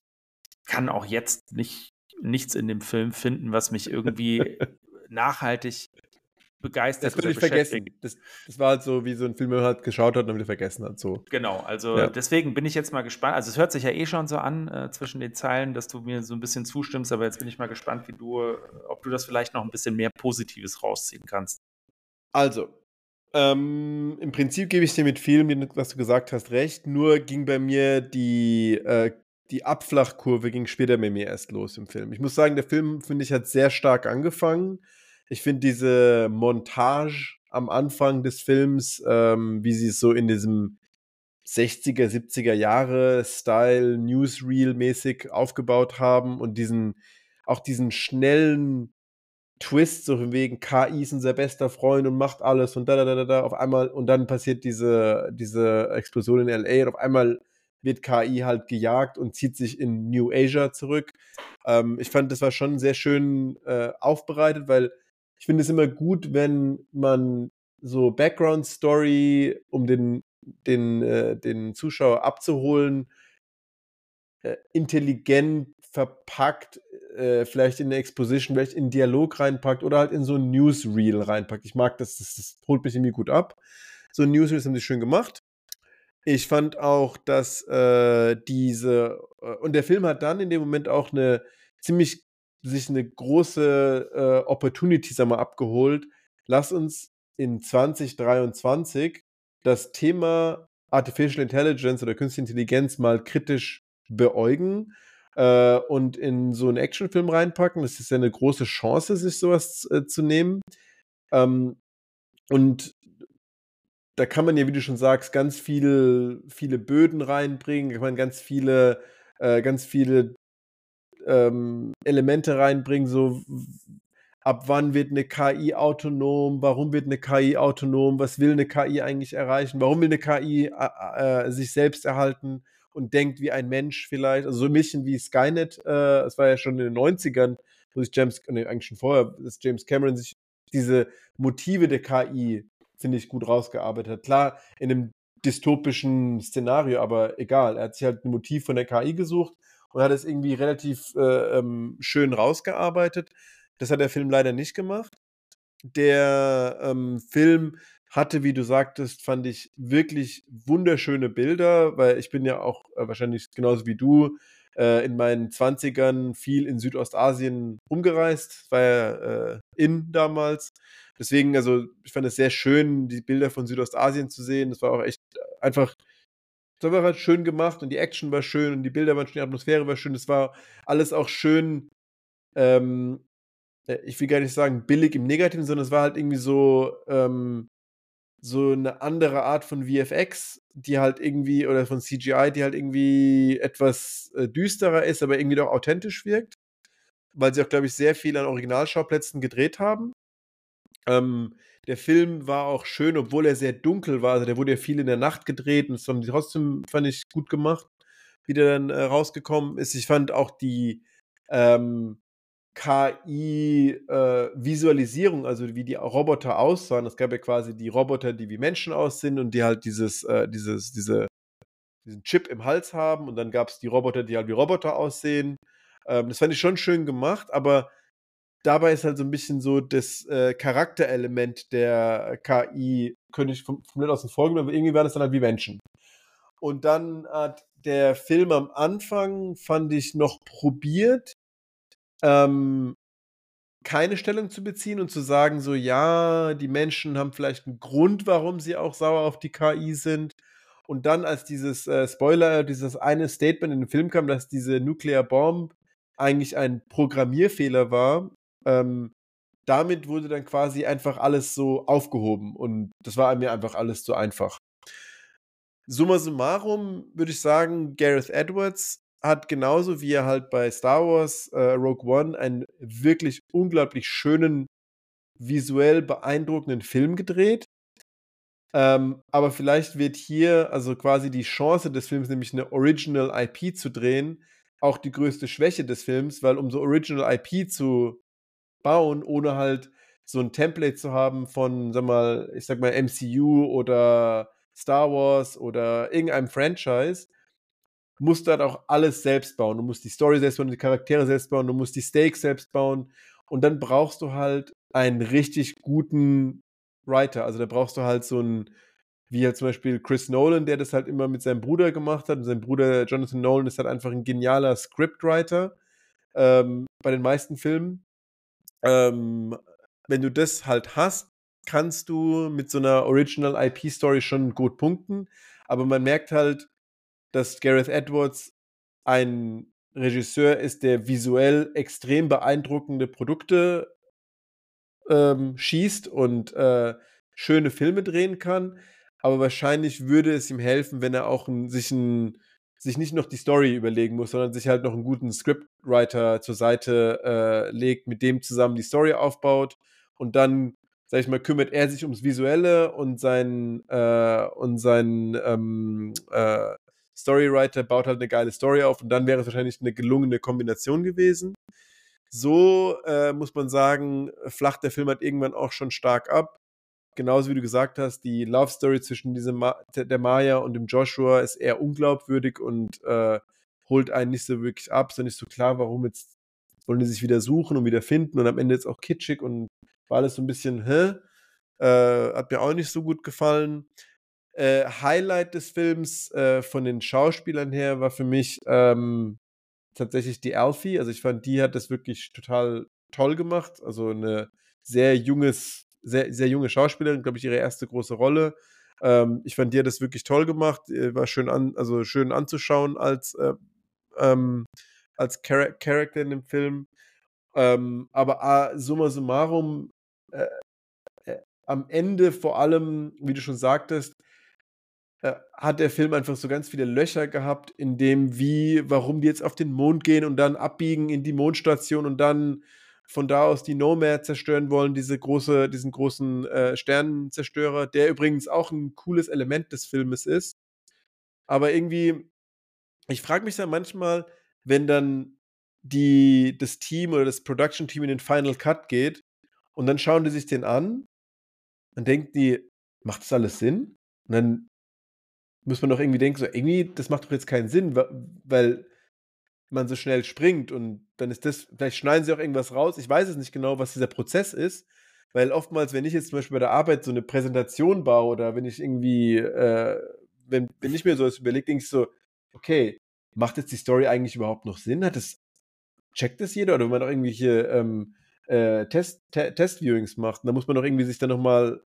kann auch jetzt nicht nichts in dem Film finden, was mich irgendwie nachhaltig begeistert.
Das würde ich vergessen. Das, das, war halt so, wie so ein Film, man halt geschaut hat und dann wieder vergessen hat. So.
Genau, also ja. deswegen bin ich jetzt mal gespannt. Also es hört sich ja eh schon so an äh, zwischen den Zeilen, dass du mir so ein bisschen zustimmst, aber jetzt bin ich mal gespannt, wie du, ob du das vielleicht noch ein bisschen mehr Positives rausziehen kannst.
Also, ähm, im Prinzip gebe ich dir mit vielem, was du gesagt hast, recht. Nur ging bei mir die äh, die Abflachkurve ging später bei mir erst los im Film. Ich muss sagen, der Film, finde ich, hat sehr stark angefangen. Ich finde diese Montage am Anfang des Films, ähm, wie sie es so in diesem 60er, 70er Jahre Style, Newsreel-mäßig aufgebaut haben und diesen, auch diesen schnellen Twist, so wegen KI ist unser bester Freund und macht alles und da, da, da, da, auf einmal, und dann passiert diese, diese Explosion in LA und auf einmal wird KI halt gejagt und zieht sich in New Asia zurück. Ähm, ich fand, das war schon sehr schön äh, aufbereitet, weil ich finde es immer gut, wenn man so Background-Story, um den, den, äh, den Zuschauer abzuholen, äh, intelligent verpackt, äh, vielleicht in eine Exposition, vielleicht in einen Dialog reinpackt oder halt in so ein Newsreel reinpackt. Ich mag das, das, das holt mich irgendwie gut ab. So ein Newsreel haben sie schön gemacht. Ich fand auch, dass äh, diese äh, und der Film hat dann in dem Moment auch eine ziemlich sich eine große äh, Opportunity sag mal, abgeholt. Lass uns in 2023 das Thema Artificial Intelligence oder Künstliche Intelligenz mal kritisch beäugen äh, und in so einen Actionfilm reinpacken. Das ist ja eine große Chance, sich sowas äh, zu nehmen. Ähm, und da kann man ja, wie du schon sagst, ganz viele, viele Böden reinbringen, kann man ganz viele, äh, ganz viele ähm, Elemente reinbringen, so ab wann wird eine KI autonom, warum wird eine KI autonom, was will eine KI eigentlich erreichen, warum will eine KI äh, sich selbst erhalten und denkt wie ein Mensch vielleicht, also so ein bisschen wie Skynet, äh, war ja schon in den 90ern, wo sich James, nee, eigentlich schon vorher, dass James Cameron sich diese Motive der KI, finde ich, gut rausgearbeitet hat. Klar, in einem dystopischen Szenario, aber egal, er hat sich halt ein Motiv von der KI gesucht und hat es irgendwie relativ äh, ähm, schön rausgearbeitet. Das hat der Film leider nicht gemacht. Der ähm, Film hatte, wie du sagtest, fand ich wirklich wunderschöne Bilder, weil ich bin ja auch äh, wahrscheinlich genauso wie du äh, in meinen 20ern viel in Südostasien rumgereist, war ja äh, in damals. Deswegen, also ich fand es sehr schön, die Bilder von Südostasien zu sehen. Das war auch echt einfach, das war halt schön gemacht und die Action war schön und die Bilder waren schön, die Atmosphäre war schön. Das war alles auch schön ähm, äh, ich will gar nicht sagen billig im Negativen, sondern es war halt irgendwie so, ähm, so eine andere Art von VFX, die halt irgendwie, oder von CGI, die halt irgendwie etwas äh, düsterer ist, aber irgendwie doch authentisch wirkt. Weil sie auch, glaube ich, sehr viel an Originalschauplätzen gedreht haben. Ähm, der Film war auch schön, obwohl er sehr dunkel war. Also der wurde ja viel in der Nacht gedreht und es haben die trotzdem, fand ich, gut gemacht, wie der dann äh, rausgekommen ist. Ich fand auch die, ähm, KI-Visualisierung, äh, also wie die Roboter aussahen. Es gab ja quasi die Roboter, die wie Menschen aussehen und die halt dieses, äh, dieses, diese, diesen Chip im Hals haben. Und dann gab es die Roboter, die halt wie Roboter aussehen. Ähm, das fand ich schon schön gemacht, aber dabei ist halt so ein bisschen so das äh, Charakterelement der KI, könnte ich komplett außen vor genommen, aber irgendwie waren es dann halt wie Menschen. Und dann hat der Film am Anfang, fand ich, noch probiert, ähm, keine Stellung zu beziehen und zu sagen, so ja, die Menschen haben vielleicht einen Grund, warum sie auch sauer auf die KI sind. Und dann, als dieses äh, Spoiler, dieses eine Statement in dem Film kam, dass diese Nuclear Bomb eigentlich ein Programmierfehler war, ähm, damit wurde dann quasi einfach alles so aufgehoben und das war mir einfach alles zu einfach. Summa summarum würde ich sagen, Gareth Edwards hat genauso wie er halt bei Star Wars äh, Rogue One einen wirklich unglaublich schönen, visuell beeindruckenden Film gedreht. Ähm, aber vielleicht wird hier also quasi die Chance des Films, nämlich eine Original IP zu drehen, auch die größte Schwäche des Films, weil um so Original IP zu bauen, ohne halt so ein Template zu haben von, sag mal, ich sag mal MCU oder Star Wars oder irgendeinem Franchise, musst du halt auch alles selbst bauen. Du musst die Story selbst bauen, die Charaktere selbst bauen, du musst die Stakes selbst bauen. Und dann brauchst du halt einen richtig guten Writer. Also da brauchst du halt so einen, wie halt zum Beispiel Chris Nolan, der das halt immer mit seinem Bruder gemacht hat. Und sein Bruder Jonathan Nolan ist halt einfach ein genialer Scriptwriter ähm, bei den meisten Filmen. Ähm, wenn du das halt hast, kannst du mit so einer Original IP-Story schon gut punkten. Aber man merkt halt, dass Gareth Edwards ein Regisseur ist, der visuell extrem beeindruckende Produkte ähm, schießt und äh, schöne Filme drehen kann. Aber wahrscheinlich würde es ihm helfen, wenn er auch ein, sich, ein, sich nicht noch die Story überlegen muss, sondern sich halt noch einen guten Scriptwriter zur Seite äh, legt, mit dem zusammen die Story aufbaut und dann, sag ich mal, kümmert er sich ums Visuelle und sein äh, und sein ähm, äh, Storywriter baut halt eine geile Story auf und dann wäre es wahrscheinlich eine gelungene Kombination gewesen. So äh, muss man sagen, flacht der Film halt irgendwann auch schon stark ab. Genauso wie du gesagt hast, die Love Story zwischen diesem Ma der Maya und dem Joshua ist eher unglaubwürdig und äh, holt einen nicht so wirklich ab. Ist ja nicht so klar, warum jetzt wollen die sich wieder suchen und wieder finden und am Ende jetzt auch kitschig und war alles so ein bisschen, hä? Äh, hat mir auch nicht so gut gefallen. Äh, Highlight des Films äh, von den Schauspielern her war für mich ähm, tatsächlich die Alfie. Also ich fand, die hat das wirklich total toll gemacht. Also eine sehr junges, sehr, sehr junge Schauspielerin, glaube ich, ihre erste große Rolle. Ähm, ich fand, die hat das wirklich toll gemacht. Äh, war schön an, also schön anzuschauen als, äh, ähm, als Char Charakter in dem Film. Ähm, aber äh, summa summarum, äh, äh, am Ende vor allem, wie du schon sagtest, äh, hat der Film einfach so ganz viele Löcher gehabt, in dem, wie, warum die jetzt auf den Mond gehen und dann abbiegen in die Mondstation und dann von da aus die Nomad zerstören wollen, diese große, diesen großen äh, Sternenzerstörer, der übrigens auch ein cooles Element des Filmes ist. Aber irgendwie, ich frage mich dann manchmal, wenn dann die, das Team oder das Production-Team in den Final Cut geht und dann schauen die sich den an und denken die, macht das alles Sinn? Und dann muss man doch irgendwie denken, so irgendwie, das macht doch jetzt keinen Sinn, weil man so schnell springt und dann ist das, vielleicht schneiden sie auch irgendwas raus. Ich weiß es nicht genau, was dieser Prozess ist, weil oftmals, wenn ich jetzt zum Beispiel bei der Arbeit so eine Präsentation baue oder wenn ich irgendwie, äh, wenn, wenn ich mir sowas überlege, denke ich so, okay, macht jetzt die Story eigentlich überhaupt noch Sinn? Hat es, checkt das jeder? Oder wenn man auch irgendwelche ähm, äh, Test, te Test-Viewings macht, dann muss man doch irgendwie sich dann nochmal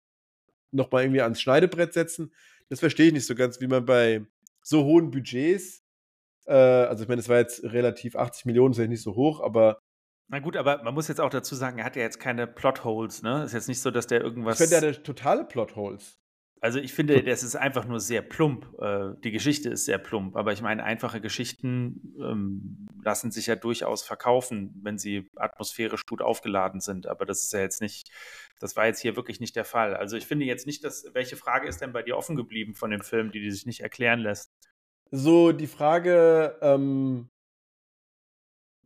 noch mal irgendwie ans Schneidebrett setzen. Das verstehe ich nicht so ganz, wie man bei so hohen Budgets äh, also ich meine, es war jetzt relativ 80 Millionen, ist ja nicht so hoch, aber
na gut, aber man muss jetzt auch dazu sagen, er hat ja jetzt keine Plotholes, ne? Ist jetzt nicht so, dass der irgendwas.
Ich finde, der hat totale Plotholes.
Also ich finde, das ist einfach nur sehr plump. Äh, die Geschichte ist sehr plump, aber ich meine, einfache Geschichten ähm, lassen sich ja durchaus verkaufen, wenn sie atmosphärisch gut aufgeladen sind. Aber das ist ja jetzt nicht, das war jetzt hier wirklich nicht der Fall. Also ich finde jetzt nicht, dass, welche Frage ist denn bei dir offen geblieben von dem Film, die, die sich nicht erklären lässt?
So die Frage, ähm,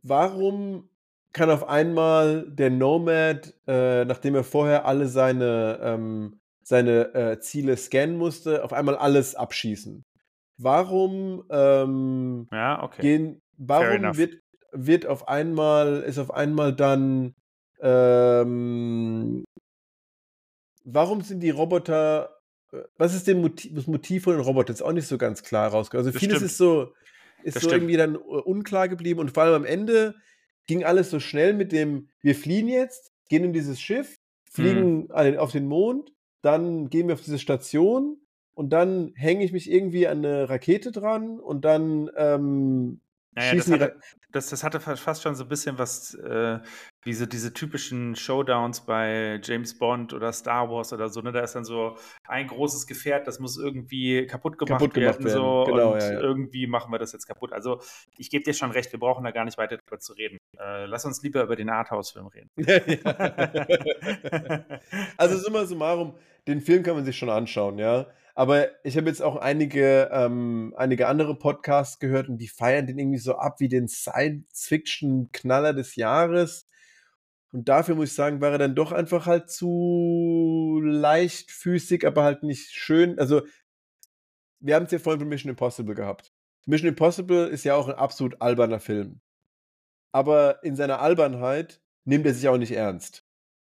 warum kann auf einmal der Nomad, äh, nachdem er vorher alle seine, ähm, seine äh, Ziele scannen musste, auf einmal alles abschießen? Warum ähm,
ja, okay.
gehen, warum wird, wird auf einmal, ist auf einmal dann ähm, warum sind die Roboter was ist Motiv, das Motiv von den Robotern? Ist auch nicht so ganz klar rausgekommen. Also das vieles stimmt. ist so, ist so irgendwie dann äh, unklar geblieben und vor allem am Ende ging alles so schnell mit dem, wir fliehen jetzt, gehen in dieses Schiff, fliegen mhm. auf den Mond, dann gehen wir auf diese Station und dann hänge ich mich irgendwie an eine Rakete dran und dann ähm,
naja, das hatte, das, das hatte, fast schon so ein bisschen was, äh, wie so diese typischen Showdowns bei James Bond oder Star Wars oder so. Ne? Da ist dann so ein großes Gefährt, das muss irgendwie kaputt gemacht, kaputt gemacht werden. werden. So, genau, und ja, ja. irgendwie machen wir das jetzt kaputt. Also ich gebe dir schon recht, wir brauchen da gar nicht weiter drüber zu reden. Äh, lass uns lieber über den Arthouse-Film reden.
also summa summarum, den Film kann man sich schon anschauen, ja. Aber ich habe jetzt auch einige, ähm, einige andere Podcasts gehört und die feiern den irgendwie so ab wie den Science-Fiction-Knaller des Jahres. Und dafür muss ich sagen, war er dann doch einfach halt zu leichtfüßig, aber halt nicht schön. Also, wir haben es ja vorhin von Mission Impossible gehabt. Mission Impossible ist ja auch ein absolut alberner Film. Aber in seiner Albernheit nimmt er sich auch nicht ernst.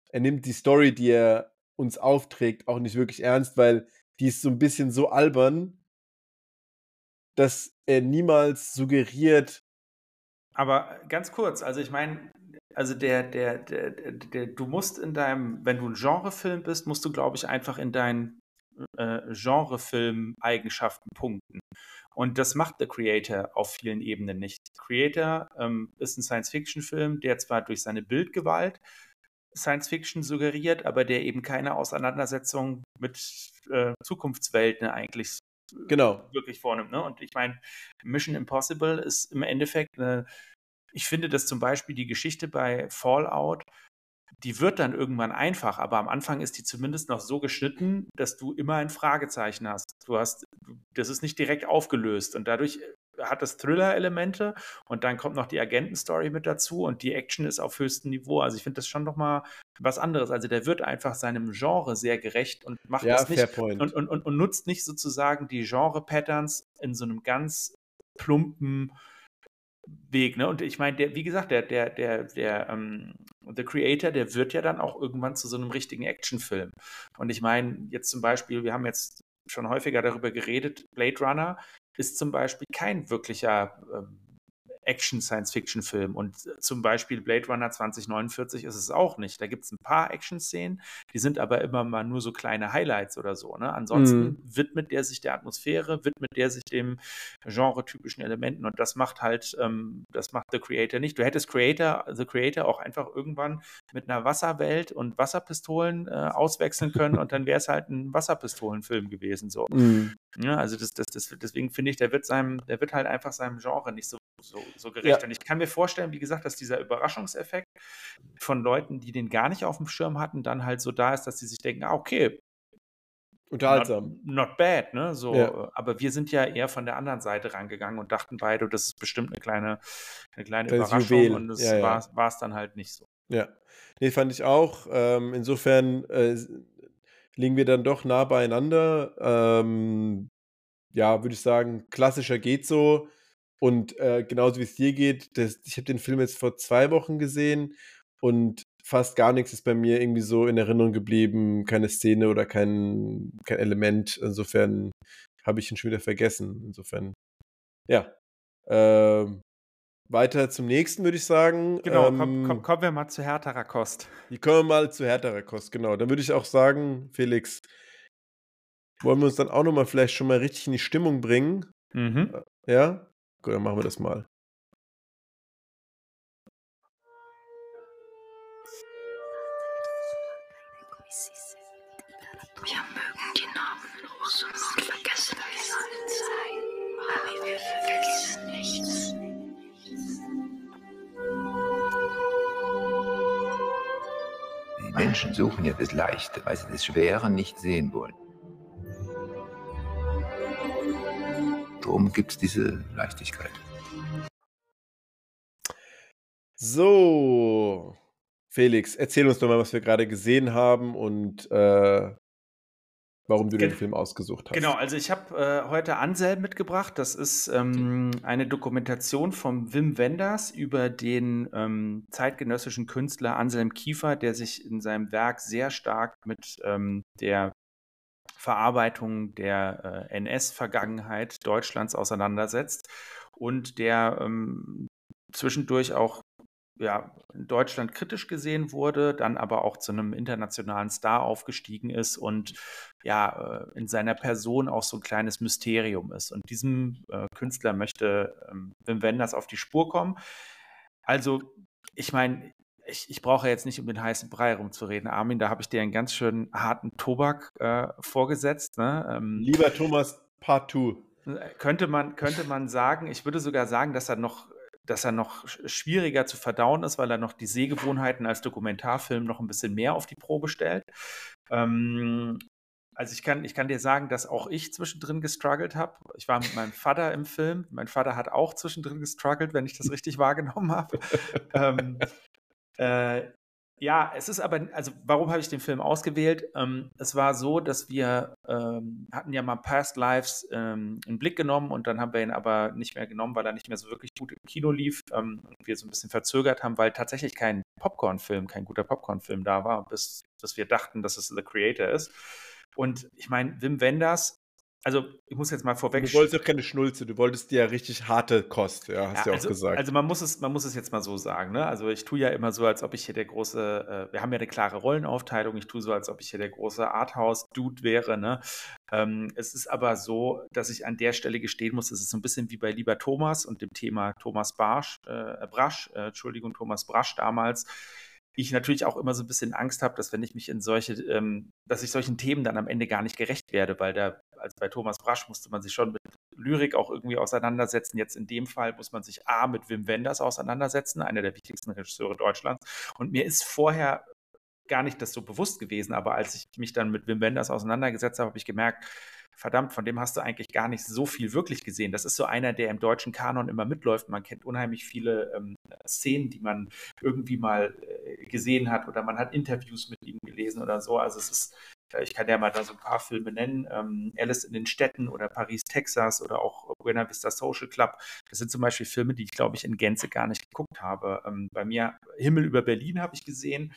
Er nimmt die Story, die er uns aufträgt, auch nicht wirklich ernst, weil die ist so ein bisschen so albern, dass er niemals suggeriert.
Aber ganz kurz, also ich meine, also der, der, der, der, du musst in deinem, wenn du ein Genrefilm bist, musst du, glaube ich, einfach in deinen äh, Genrefilm-Eigenschaften punkten. Und das macht The Creator auf vielen Ebenen nicht. Creator ähm, ist ein Science-Fiction-Film, der zwar durch seine Bildgewalt Science Fiction suggeriert, aber der eben keine Auseinandersetzung mit äh, Zukunftswelten eigentlich
genau.
wirklich vornimmt. Ne? Und ich meine, Mission Impossible ist im Endeffekt eine, ich finde, dass zum Beispiel die Geschichte bei Fallout, die wird dann irgendwann einfach, aber am Anfang ist die zumindest noch so geschnitten, dass du immer ein Fragezeichen hast. Du hast, das ist nicht direkt aufgelöst und dadurch hat das Thriller-Elemente und dann kommt noch die Agentenstory mit dazu und die Action ist auf höchstem Niveau. Also ich finde das schon nochmal was anderes. Also der wird einfach seinem Genre sehr gerecht und macht ja, das nicht und, und, und, und, nutzt nicht sozusagen die Genre-Patterns in so einem ganz plumpen Weg, ne? Und ich meine, der, wie gesagt, der, der, der, der, ähm, The Creator, der wird ja dann auch irgendwann zu so einem richtigen Actionfilm. Und ich meine, jetzt zum Beispiel, wir haben jetzt schon häufiger darüber geredet, Blade Runner ist zum Beispiel kein wirklicher ähm, Action-Science-Fiction-Film. Und zum Beispiel Blade Runner 2049 ist es auch nicht. Da gibt es ein paar Action-Szenen, die sind aber immer mal nur so kleine Highlights oder so. Ne? Ansonsten mhm. widmet der sich der Atmosphäre, widmet der sich dem genre-typischen Elementen und das macht halt, ähm, das macht The Creator nicht. Du hättest Creator, The Creator auch einfach irgendwann mit einer Wasserwelt und Wasserpistolen äh, auswechseln können und dann wäre es halt ein Wasserpistolenfilm gewesen. So. Mhm. Ja, also das, das, das, deswegen finde ich, der wird seinem, der wird halt einfach seinem Genre nicht so, so, so gerecht. Ja. Und ich kann mir vorstellen, wie gesagt, dass dieser Überraschungseffekt von Leuten, die den gar nicht auf dem Schirm hatten, dann halt so da ist, dass sie sich denken, ah, okay,
Unterhaltsam.
Not, not bad, ne? So, ja. aber wir sind ja eher von der anderen Seite rangegangen und dachten beide, das ist bestimmt eine kleine, eine kleine Überraschung Juwel. und es ja, ja. war es dann halt nicht so.
Ja. Nee, fand ich auch. Ähm, insofern äh, liegen wir dann doch nah beieinander. Ähm, ja, würde ich sagen, klassischer geht so. Und äh, genauso wie es dir geht, das, ich habe den Film jetzt vor zwei Wochen gesehen und fast gar nichts ist bei mir irgendwie so in Erinnerung geblieben, keine Szene oder kein, kein Element. Insofern habe ich ihn schon wieder vergessen. Insofern, ja. Ähm, weiter zum nächsten, würde ich sagen.
Genau, ähm, komm, komm, kommen wir mal zu härterer Kost.
Die kommen wir mal zu härterer Kost, genau. Dann würde ich auch sagen, Felix, wollen wir uns dann auch nochmal vielleicht schon mal richtig in die Stimmung bringen? Mhm. Ja? Gut, dann machen wir das mal.
Menschen suchen ja das Leichte, weil sie das Schwere nicht sehen wollen. Darum gibt es diese Leichtigkeit.
So, Felix, erzähl uns doch mal, was wir gerade gesehen haben und äh, warum du Gen den Film ausgesucht hast.
Genau, also ich habe äh, heute Anselm mitgebracht. Das ist ähm, eine Dokumentation von Wim Wenders über den ähm, zeitgenössischen Künstler Anselm Kiefer, der sich in seinem Werk sehr stark mit ähm, der Verarbeitung der äh, NS-Vergangenheit Deutschlands auseinandersetzt und der ähm, zwischendurch auch ja, in Deutschland kritisch gesehen wurde, dann aber auch zu einem internationalen Star aufgestiegen ist und ja, äh, in seiner Person auch so ein kleines Mysterium ist. Und diesem äh, Künstler möchte ähm, Wim Wenders auf die Spur kommen. Also, ich meine, ich, ich brauche jetzt nicht um den heißen Brei rumzureden, Armin, da habe ich dir einen ganz schön harten Tobak äh, vorgesetzt. Ne?
Ähm, Lieber Thomas, Part 2.
Könnte man, könnte man sagen, ich würde sogar sagen, dass er noch dass er noch schwieriger zu verdauen ist, weil er noch die Sehgewohnheiten als Dokumentarfilm noch ein bisschen mehr auf die Probe stellt. Ähm, also ich kann, ich kann dir sagen, dass auch ich zwischendrin gestruggelt habe. Ich war mit meinem Vater im Film. Mein Vater hat auch zwischendrin gestruggelt, wenn ich das richtig wahrgenommen habe. ähm, äh, ja, es ist aber, also warum habe ich den Film ausgewählt? Ähm, es war so, dass wir ähm, hatten ja mal Past Lives ähm, in Blick genommen und dann haben wir ihn aber nicht mehr genommen, weil er nicht mehr so wirklich gut im Kino lief ähm, und wir so ein bisschen verzögert haben, weil tatsächlich kein Popcorn-Film, kein guter Popcorn-Film da war, bis, bis wir dachten, dass es The Creator ist. Und ich meine, Wim Wenders also ich muss jetzt mal vorweg.
Du wolltest doch keine Schnulze, du wolltest dir ja richtig harte Kost, ja, hast ja, du ja
also,
auch gesagt.
Also man muss es, man muss es jetzt mal so sagen, ne? Also ich tue ja immer so, als ob ich hier der große, äh, wir haben ja eine klare Rollenaufteilung, ich tue so, als ob ich hier der große Arthouse-Dude wäre, ne? Ähm, es ist aber so, dass ich an der Stelle gestehen muss, es ist so ein bisschen wie bei Lieber Thomas und dem Thema Thomas Barsch, äh, Brasch, äh, Entschuldigung, Thomas Brasch damals ich natürlich auch immer so ein bisschen Angst habe, dass wenn ich mich in solche, ähm, dass ich solchen Themen dann am Ende gar nicht gerecht werde, weil da, als bei Thomas Brasch musste man sich schon mit Lyrik auch irgendwie auseinandersetzen. Jetzt in dem Fall muss man sich A mit Wim Wenders auseinandersetzen, einer der wichtigsten Regisseure Deutschlands. Und mir ist vorher gar nicht das so bewusst gewesen, aber als ich mich dann mit Wim Wenders auseinandergesetzt habe, habe ich gemerkt, verdammt, von dem hast du eigentlich gar nicht so viel wirklich gesehen. Das ist so einer, der im deutschen Kanon immer mitläuft. Man kennt unheimlich viele ähm, Szenen, die man irgendwie mal äh, gesehen hat oder man hat Interviews mit ihm gelesen oder so. Also es ist, äh, ich kann ja mal da so ein paar Filme nennen, ähm, Alice in den Städten oder Paris, Texas oder auch Buena Vista Social Club. Das sind zum Beispiel Filme, die ich, glaube ich, in Gänze gar nicht geguckt habe. Ähm, bei mir Himmel über Berlin habe ich gesehen.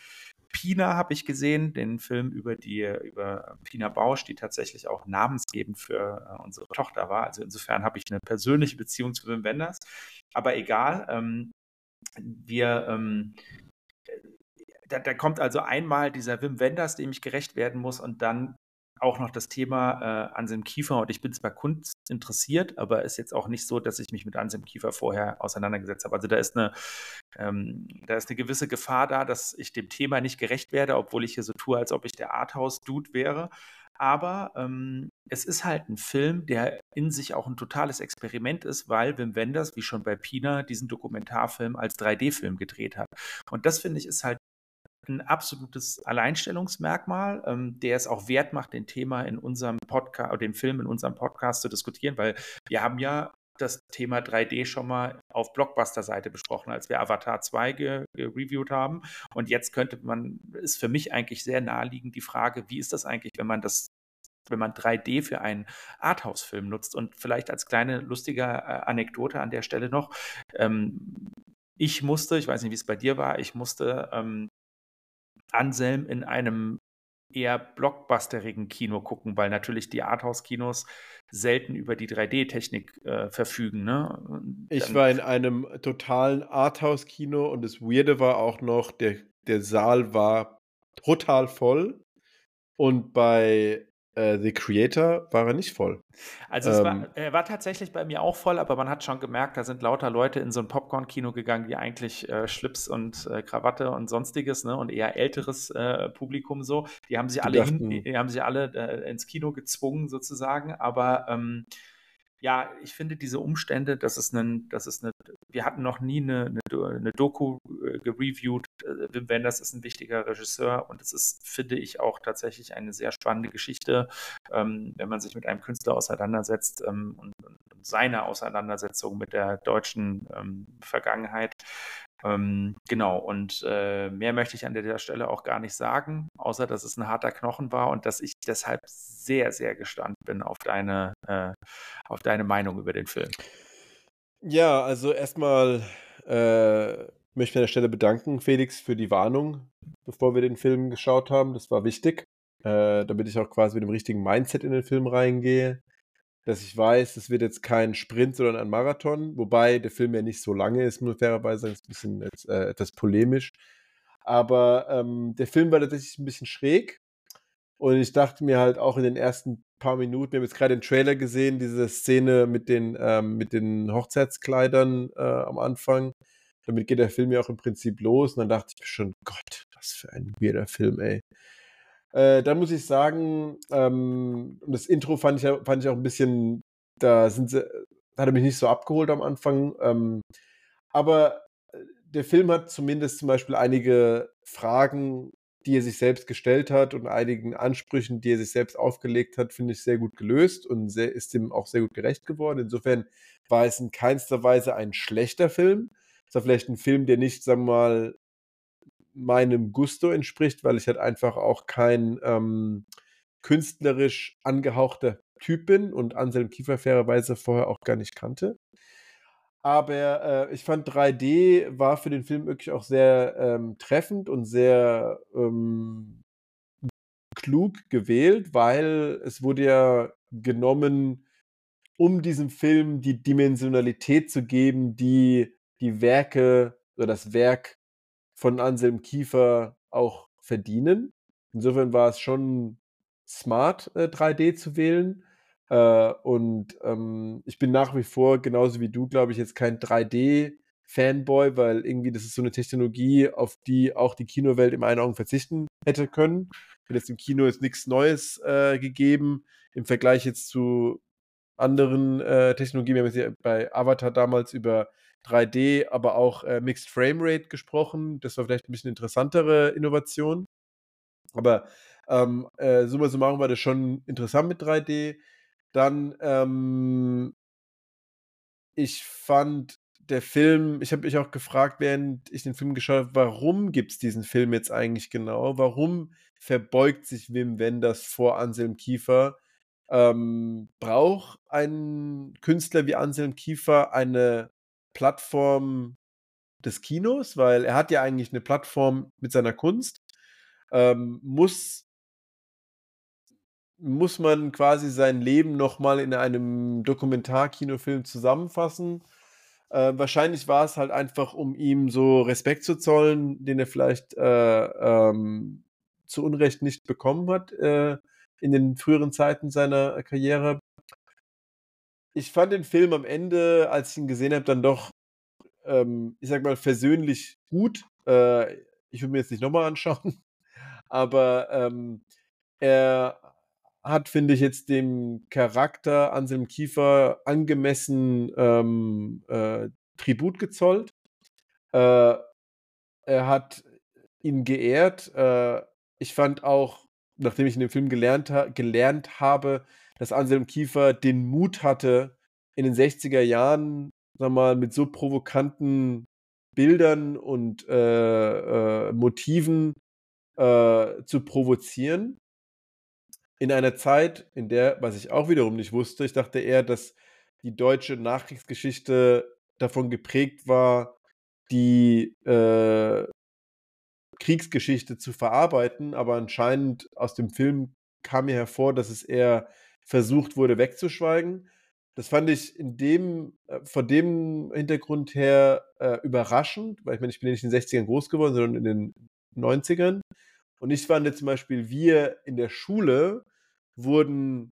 Pina habe ich gesehen, den Film über die über Pina Bausch, die tatsächlich auch namensgebend für äh, unsere Tochter war. Also insofern habe ich eine persönliche Beziehung zu Wim Wenders. Aber egal, ähm, wir ähm, da, da, kommt also einmal dieser Wim Wenders, dem ich gerecht werden muss, und dann auch noch das Thema äh, Anselm Kiefer. Und ich bin zwar Kunst interessiert, aber ist jetzt auch nicht so, dass ich mich mit Anselm Kiefer vorher auseinandergesetzt habe. Also da ist eine, ähm, da ist eine gewisse Gefahr da, dass ich dem Thema nicht gerecht werde, obwohl ich hier so tue, als ob ich der Arthouse-Dude wäre. Aber ähm, es ist halt ein Film, der in sich auch ein totales Experiment ist, weil Wim Wenders, wie schon bei Pina, diesen Dokumentarfilm als 3D-Film gedreht hat. Und das finde ich ist halt ein absolutes Alleinstellungsmerkmal, ähm, der es auch wert macht, den Thema in unserem Podcast, oder den Film in unserem Podcast zu diskutieren, weil wir haben ja das Thema 3D schon mal auf Blockbuster-Seite besprochen, als wir Avatar 2 gereviewt haben. Und jetzt könnte man, ist für mich eigentlich sehr naheliegend die Frage, wie ist das eigentlich, wenn man das wenn man 3D für einen Arthouse-Film nutzt. Und vielleicht als kleine lustige äh, Anekdote an der Stelle noch. Ähm, ich musste, ich weiß nicht, wie es bei dir war, ich musste ähm, Anselm in einem eher blockbusterigen Kino gucken, weil natürlich die Arthouse-Kinos selten über die 3D-Technik äh, verfügen. Ne?
ich war in einem totalen Arthouse-Kino und das Weirde war auch noch, der, der Saal war total voll. Und bei äh, The Creator war er nicht voll.
Also es ähm, war, er war tatsächlich bei mir auch voll, aber man hat schon gemerkt, da sind lauter Leute in so ein Popcorn-Kino gegangen, die eigentlich äh, Schlips und äh, Krawatte und sonstiges, ne, und eher älteres äh, Publikum so. Die haben sie alle, dachten, hin, die haben sie alle äh, ins Kino gezwungen sozusagen, aber ähm, ja, ich finde diese Umstände, dass es einen, dass es eine, wir hatten noch nie eine, eine, eine Doku äh, gereviewt. Äh, Wim Wenders ist ein wichtiger Regisseur und es ist, finde ich, auch tatsächlich eine sehr spannende Geschichte, ähm, wenn man sich mit einem Künstler auseinandersetzt ähm, und, und, seine Auseinandersetzung mit der deutschen ähm, Vergangenheit. Ähm, genau, und äh, mehr möchte ich an der Stelle auch gar nicht sagen, außer dass es ein harter Knochen war und dass ich deshalb sehr, sehr gespannt bin auf deine, äh, auf deine Meinung über den Film.
Ja, also erstmal äh, möchte ich an der Stelle bedanken, Felix, für die Warnung, bevor wir den Film geschaut haben. Das war wichtig, äh, damit ich auch quasi mit dem richtigen Mindset in den Film reingehe dass ich weiß, es wird jetzt kein Sprint, sondern ein Marathon, wobei der Film ja nicht so lange ist, muss fairerweise sagen, ist ein bisschen äh, etwas polemisch. Aber ähm, der Film war tatsächlich ein bisschen schräg. Und ich dachte mir halt auch in den ersten paar Minuten, wir haben jetzt gerade den Trailer gesehen, diese Szene mit den, ähm, mit den Hochzeitskleidern äh, am Anfang. Damit geht der Film ja auch im Prinzip los. Und dann dachte ich mir schon, Gott, was für ein weirder Film, ey. Äh, da muss ich sagen, ähm, das Intro fand ich, fand ich auch ein bisschen, da sind sie, hat er mich nicht so abgeholt am Anfang. Ähm, aber äh, der Film hat zumindest zum Beispiel einige Fragen, die er sich selbst gestellt hat und einigen Ansprüchen, die er sich selbst aufgelegt hat, finde ich sehr gut gelöst und sehr, ist dem auch sehr gut gerecht geworden. Insofern war es in keinster Weise ein schlechter Film. Es war vielleicht ein Film, der nicht, sagen wir mal, meinem Gusto entspricht, weil ich halt einfach auch kein ähm, künstlerisch angehauchter Typ bin und Anselm Kiefer fairerweise vorher auch gar nicht kannte. Aber äh, ich fand 3D war für den Film wirklich auch sehr ähm, treffend und sehr ähm, klug gewählt, weil es wurde ja genommen, um diesem Film die Dimensionalität zu geben, die die Werke oder das Werk von Anselm Kiefer auch verdienen. Insofern war es schon smart, äh, 3D zu wählen. Äh, und ähm, ich bin nach wie vor, genauso wie du, glaube ich, jetzt kein 3D-Fanboy, weil irgendwie das ist so eine Technologie, auf die auch die Kinowelt im einen Augen verzichten hätte können. Hat jetzt im Kino jetzt nichts Neues äh, gegeben im Vergleich jetzt zu anderen äh, Technologien. Wir haben jetzt ja bei Avatar damals über 3D, aber auch äh, Mixed Frame Rate gesprochen. Das war vielleicht ein bisschen interessantere Innovation. Aber ähm, äh, summa summarum war das schon interessant mit 3D. Dann, ähm, ich fand der Film, ich habe mich auch gefragt, während ich den Film geschaut habe, warum gibt es diesen Film jetzt eigentlich genau? Warum verbeugt sich Wim Wenders vor Anselm Kiefer? Ähm, braucht ein Künstler wie Anselm Kiefer eine Plattform des Kinos, weil er hat ja eigentlich eine Plattform mit seiner Kunst. ähm, muss muss man quasi sein Leben nochmal in einem Dokumentarkinofilm zusammenfassen. Äh, wahrscheinlich war es halt einfach, um ihm so Respekt zu zollen, den er vielleicht äh, ähm, zu Unrecht nicht bekommen hat äh, in den früheren Zeiten seiner Karriere. Ich fand den Film am Ende, als ich ihn gesehen habe, dann doch, ähm, ich sag mal, versöhnlich gut. Äh, ich will mir jetzt nicht nochmal anschauen, aber ähm, er hat, finde ich, jetzt dem Charakter Anselm Kiefer angemessen ähm, äh, Tribut gezollt. Äh, er hat ihn geehrt. Äh, ich fand auch, nachdem ich in dem Film gelernt, ha gelernt habe, dass Anselm Kiefer den Mut hatte, in den 60er Jahren, sag mal, mit so provokanten Bildern und äh, äh, Motiven äh, zu provozieren. In einer Zeit, in der, was ich auch wiederum nicht wusste, ich dachte eher, dass die deutsche Nachkriegsgeschichte davon geprägt war, die äh, Kriegsgeschichte zu verarbeiten, aber anscheinend aus dem Film kam mir hervor, dass es eher versucht wurde wegzuschweigen. Das fand ich in dem, äh, von dem Hintergrund her äh, überraschend, weil ich meine, ich bin ja nicht in den 60ern groß geworden, sondern in den 90ern. Und ich fand zum Beispiel, wir in der Schule wurden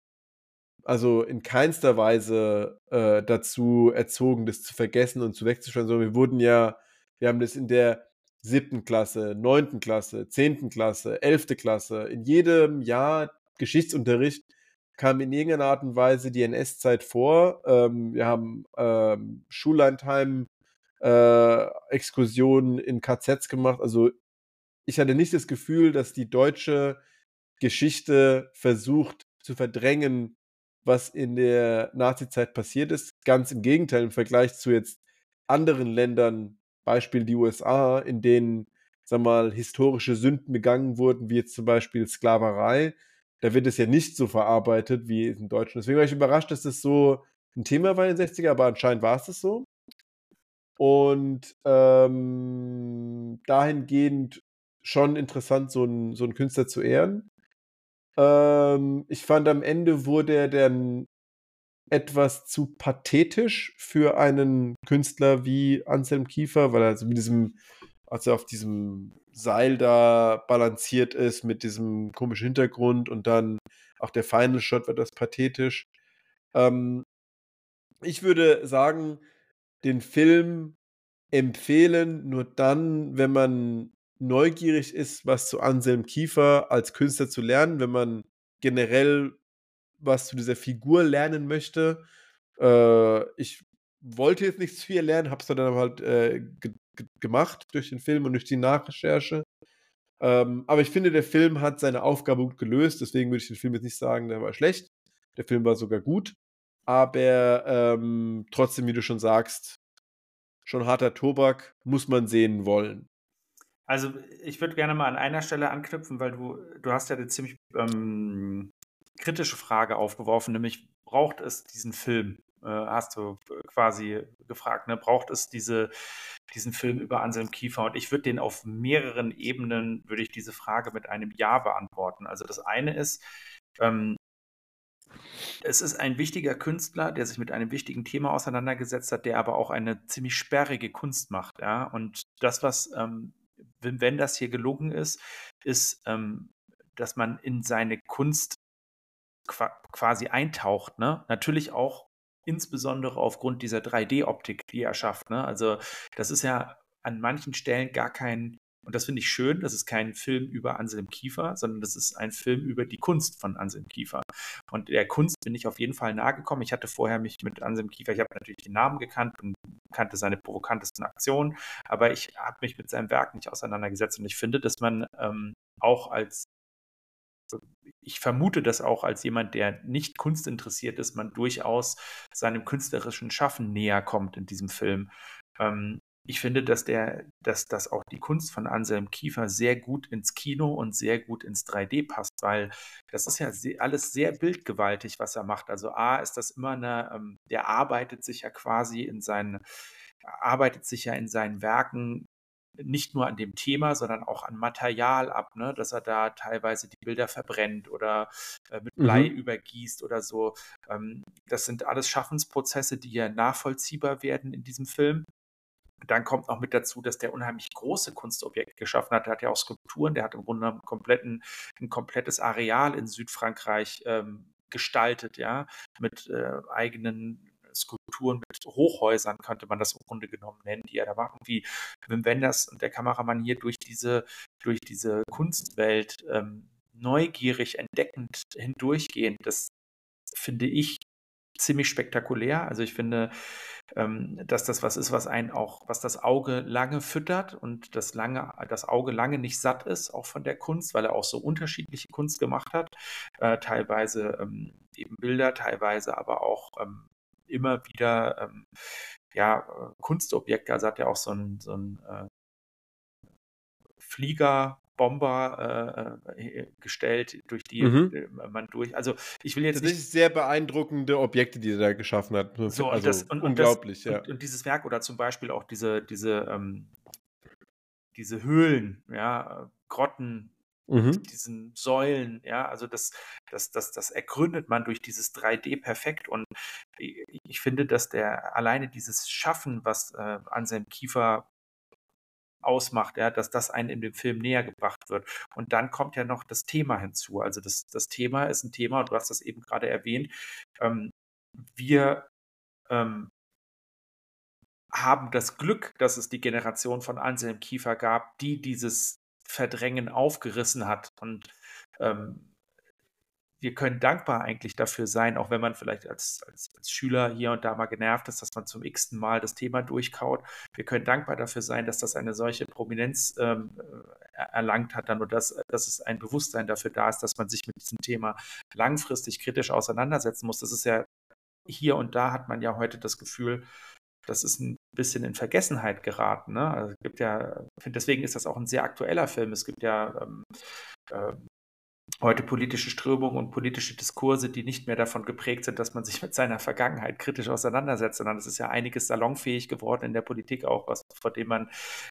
also in keinster Weise äh, dazu erzogen, das zu vergessen und zu wegzuschauen, sondern wir wurden ja, wir haben das in der siebten Klasse, neunten Klasse, zehnten Klasse, elfte Klasse, in jedem Jahr Geschichtsunterricht kam in irgendeiner Art und Weise die NS-Zeit vor. Ähm, wir haben ähm, Schullandheim äh, Exkursionen in KZs gemacht. Also ich hatte nicht das Gefühl, dass die deutsche Geschichte versucht zu verdrängen, was in der Nazizeit passiert ist. Ganz im Gegenteil, im Vergleich zu jetzt anderen Ländern, Beispiel die USA, in denen, sag mal, historische Sünden begangen wurden, wie jetzt zum Beispiel Sklaverei. Da wird es ja nicht so verarbeitet wie in Deutschland. Deswegen war ich überrascht, dass das so ein Thema war in den 60er, aber anscheinend war es das so. Und ähm, dahingehend schon interessant, so einen, so einen Künstler zu ehren. Ähm, ich fand am Ende wurde er dann etwas zu pathetisch für einen Künstler wie Anselm Kiefer, weil er so mit diesem, als er auf diesem Seil da balanciert ist, mit diesem komischen Hintergrund und dann auch der Final Shot wird das pathetisch. Ähm, ich würde sagen, den Film empfehlen nur dann, wenn man neugierig ist, was zu Anselm Kiefer als Künstler zu lernen, wenn man generell was zu dieser Figur lernen möchte. Äh, ich wollte jetzt nichts zu ihr lernen, habe es dann halt äh, gemacht durch den Film und durch die Nachrecherche. Ähm, aber ich finde, der Film hat seine Aufgabe gut gelöst, deswegen würde ich den Film jetzt nicht sagen, der war schlecht. Der Film war sogar gut. Aber ähm, trotzdem, wie du schon sagst, schon harter Tobak, muss man sehen wollen.
Also ich würde gerne mal an einer Stelle anknüpfen, weil du, du hast ja eine ziemlich ähm, kritische Frage aufgeworfen, nämlich braucht es diesen Film? Äh, hast du quasi gefragt, ne? braucht es diese, diesen Film über Anselm Kiefer? Und ich würde den auf mehreren Ebenen, würde ich diese Frage mit einem Ja beantworten. Also das eine ist, ähm, es ist ein wichtiger Künstler, der sich mit einem wichtigen Thema auseinandergesetzt hat, der aber auch eine ziemlich sperrige Kunst macht. Ja? Und das, was ähm, wenn, wenn das hier gelungen ist, ist, ähm, dass man in seine Kunst quasi eintaucht. Ne? Natürlich auch insbesondere aufgrund dieser 3D-Optik, die er schafft. Ne? Also das ist ja an manchen Stellen gar kein, und das finde ich schön, das ist kein Film über Anselm Kiefer, sondern das ist ein Film über die Kunst von Anselm Kiefer. Und der Kunst bin ich auf jeden Fall nahe gekommen. Ich hatte vorher mich mit Anselm Kiefer, ich habe natürlich den Namen gekannt und kannte seine provokantesten Aktionen, aber ich habe mich mit seinem Werk nicht auseinandergesetzt und ich finde, dass man ähm, auch als ich vermute das auch als jemand, der nicht kunstinteressiert ist, man durchaus seinem künstlerischen Schaffen näher kommt in diesem Film. Ähm, ich finde, dass der, dass, dass auch die Kunst von Anselm Kiefer sehr gut ins Kino und sehr gut ins 3D passt, weil das ist ja alles sehr bildgewaltig, was er macht. Also A ist das immer eine, ähm, der arbeitet sich ja quasi in seinen, arbeitet sich ja in seinen Werken nicht nur an dem Thema, sondern auch an Material ab, ne? dass er da teilweise die Bilder verbrennt oder äh, mit Blei mhm. übergießt oder so. Ähm, das sind alles Schaffensprozesse, die ja nachvollziehbar werden in diesem Film. Dann kommt noch mit dazu, dass der unheimlich große Kunstobjekte geschaffen hat. Der hat ja auch Skulpturen, der hat im Grunde einen kompletten, ein komplettes Areal in Südfrankreich ähm, gestaltet, ja, mit äh, eigenen Skulpturen mit Hochhäusern, könnte man das im Grunde genommen nennen, die er da macht. Wie Wim Wenders und der Kameramann hier durch diese, durch diese Kunstwelt ähm, neugierig, entdeckend hindurchgehen, das finde ich ziemlich spektakulär. Also ich finde, ähm, dass das was ist, was einen auch, was das Auge lange füttert und das lange, das Auge lange nicht satt ist, auch von der Kunst, weil er auch so unterschiedliche Kunst gemacht hat. Äh, teilweise ähm, eben Bilder, teilweise aber auch ähm, immer wieder ähm, ja, äh, Kunstobjekte. Also hat er auch so ein, so ein äh, Flieger, Bomber äh, äh gestellt, durch die mhm. man durch. Also ich will jetzt
das nicht. sehr beeindruckende Objekte, die er da geschaffen hat.
So, also das, und, unglaublich, und das, ja. Und, und, dieses Werk oder zum Beispiel auch diese, diese, ähm, diese Höhlen, ja, Grotten, mhm. diesen Säulen, ja, also das, das, das, das ergründet man durch dieses 3D perfekt und ich finde, dass der alleine dieses Schaffen, was äh, an seinem Kiefer ausmacht, ja, dass das einen in dem Film näher gebracht wird. Und dann kommt ja noch das Thema hinzu. Also das, das Thema ist ein Thema, und du hast das eben gerade erwähnt. Ähm, wir ähm, haben das Glück, dass es die Generation von Anselm Kiefer gab, die dieses Verdrängen aufgerissen hat. Und ähm, wir können dankbar eigentlich dafür sein, auch wenn man vielleicht als, als, als, Schüler hier und da mal genervt ist, dass man zum x-ten Mal das Thema durchkaut. Wir können dankbar dafür sein, dass das eine solche Prominenz ähm, äh, erlangt hat dann und dass, dass es ein Bewusstsein dafür da ist, dass man sich mit diesem Thema langfristig kritisch auseinandersetzen muss. Das ist ja hier und da hat man ja heute das Gefühl, das ist ein bisschen in Vergessenheit geraten. Ne? Also es gibt ja, deswegen ist das auch ein sehr aktueller Film. Es gibt ja ähm, äh, heute politische Strömungen und politische Diskurse, die nicht mehr davon geprägt sind, dass man sich mit seiner Vergangenheit kritisch auseinandersetzt, sondern es ist ja einiges salonfähig geworden in der Politik auch, was vor dem man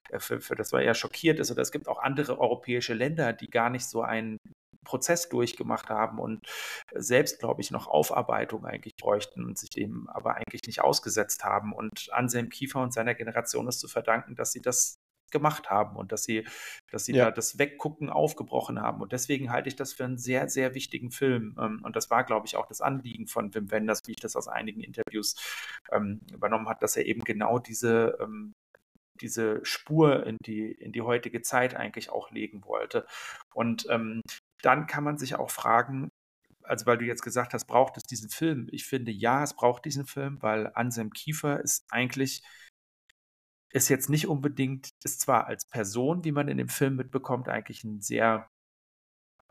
äh, für, für das man eher schockiert ist. Oder es gibt auch andere europäische Länder, die gar nicht so einen Prozess durchgemacht haben und selbst, glaube ich, noch Aufarbeitung eigentlich bräuchten und sich dem aber eigentlich nicht ausgesetzt haben. Und Anselm Kiefer und seiner Generation ist zu verdanken, dass sie das gemacht haben und dass sie, dass sie ja. da das Weggucken aufgebrochen haben. Und deswegen halte ich das für einen sehr, sehr wichtigen Film. Ähm, und das war, glaube ich, auch das Anliegen von Wim Wenders, wie ich das aus einigen Interviews ähm, übernommen habe, dass er eben genau diese, ähm, diese Spur in die, in die heutige Zeit eigentlich auch legen wollte. Und ähm, dann kann man sich auch fragen, also weil du jetzt gesagt hast, braucht es diesen Film? Ich finde ja, es braucht diesen Film, weil Anselm Kiefer ist eigentlich ist jetzt nicht unbedingt, ist zwar als Person, wie man in dem Film mitbekommt, eigentlich ein sehr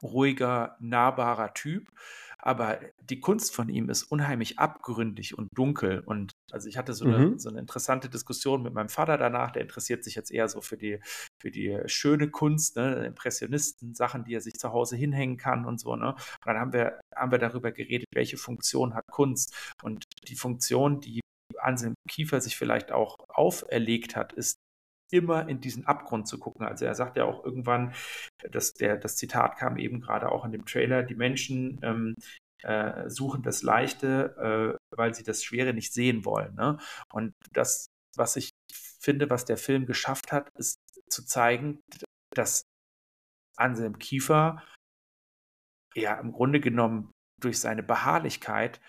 ruhiger, nahbarer Typ, aber die Kunst von ihm ist unheimlich abgründig und dunkel. Und also ich hatte so eine, mhm. so eine interessante Diskussion mit meinem Vater danach, der interessiert sich jetzt eher so für die, für die schöne Kunst, ne, Impressionisten, Sachen, die er sich zu Hause hinhängen kann und so. Ne? Und dann haben wir, haben wir darüber geredet, welche Funktion hat Kunst. Und die Funktion, die Anselm Kiefer sich vielleicht auch auferlegt hat, ist immer in diesen Abgrund zu gucken. Also er sagt ja auch irgendwann, dass der, das Zitat kam eben gerade auch in dem Trailer, die Menschen ähm, äh, suchen das Leichte, äh, weil sie das Schwere nicht sehen wollen. Ne? Und das, was ich finde, was der Film geschafft hat, ist zu zeigen, dass Anselm Kiefer ja im Grunde genommen durch seine Beharrlichkeit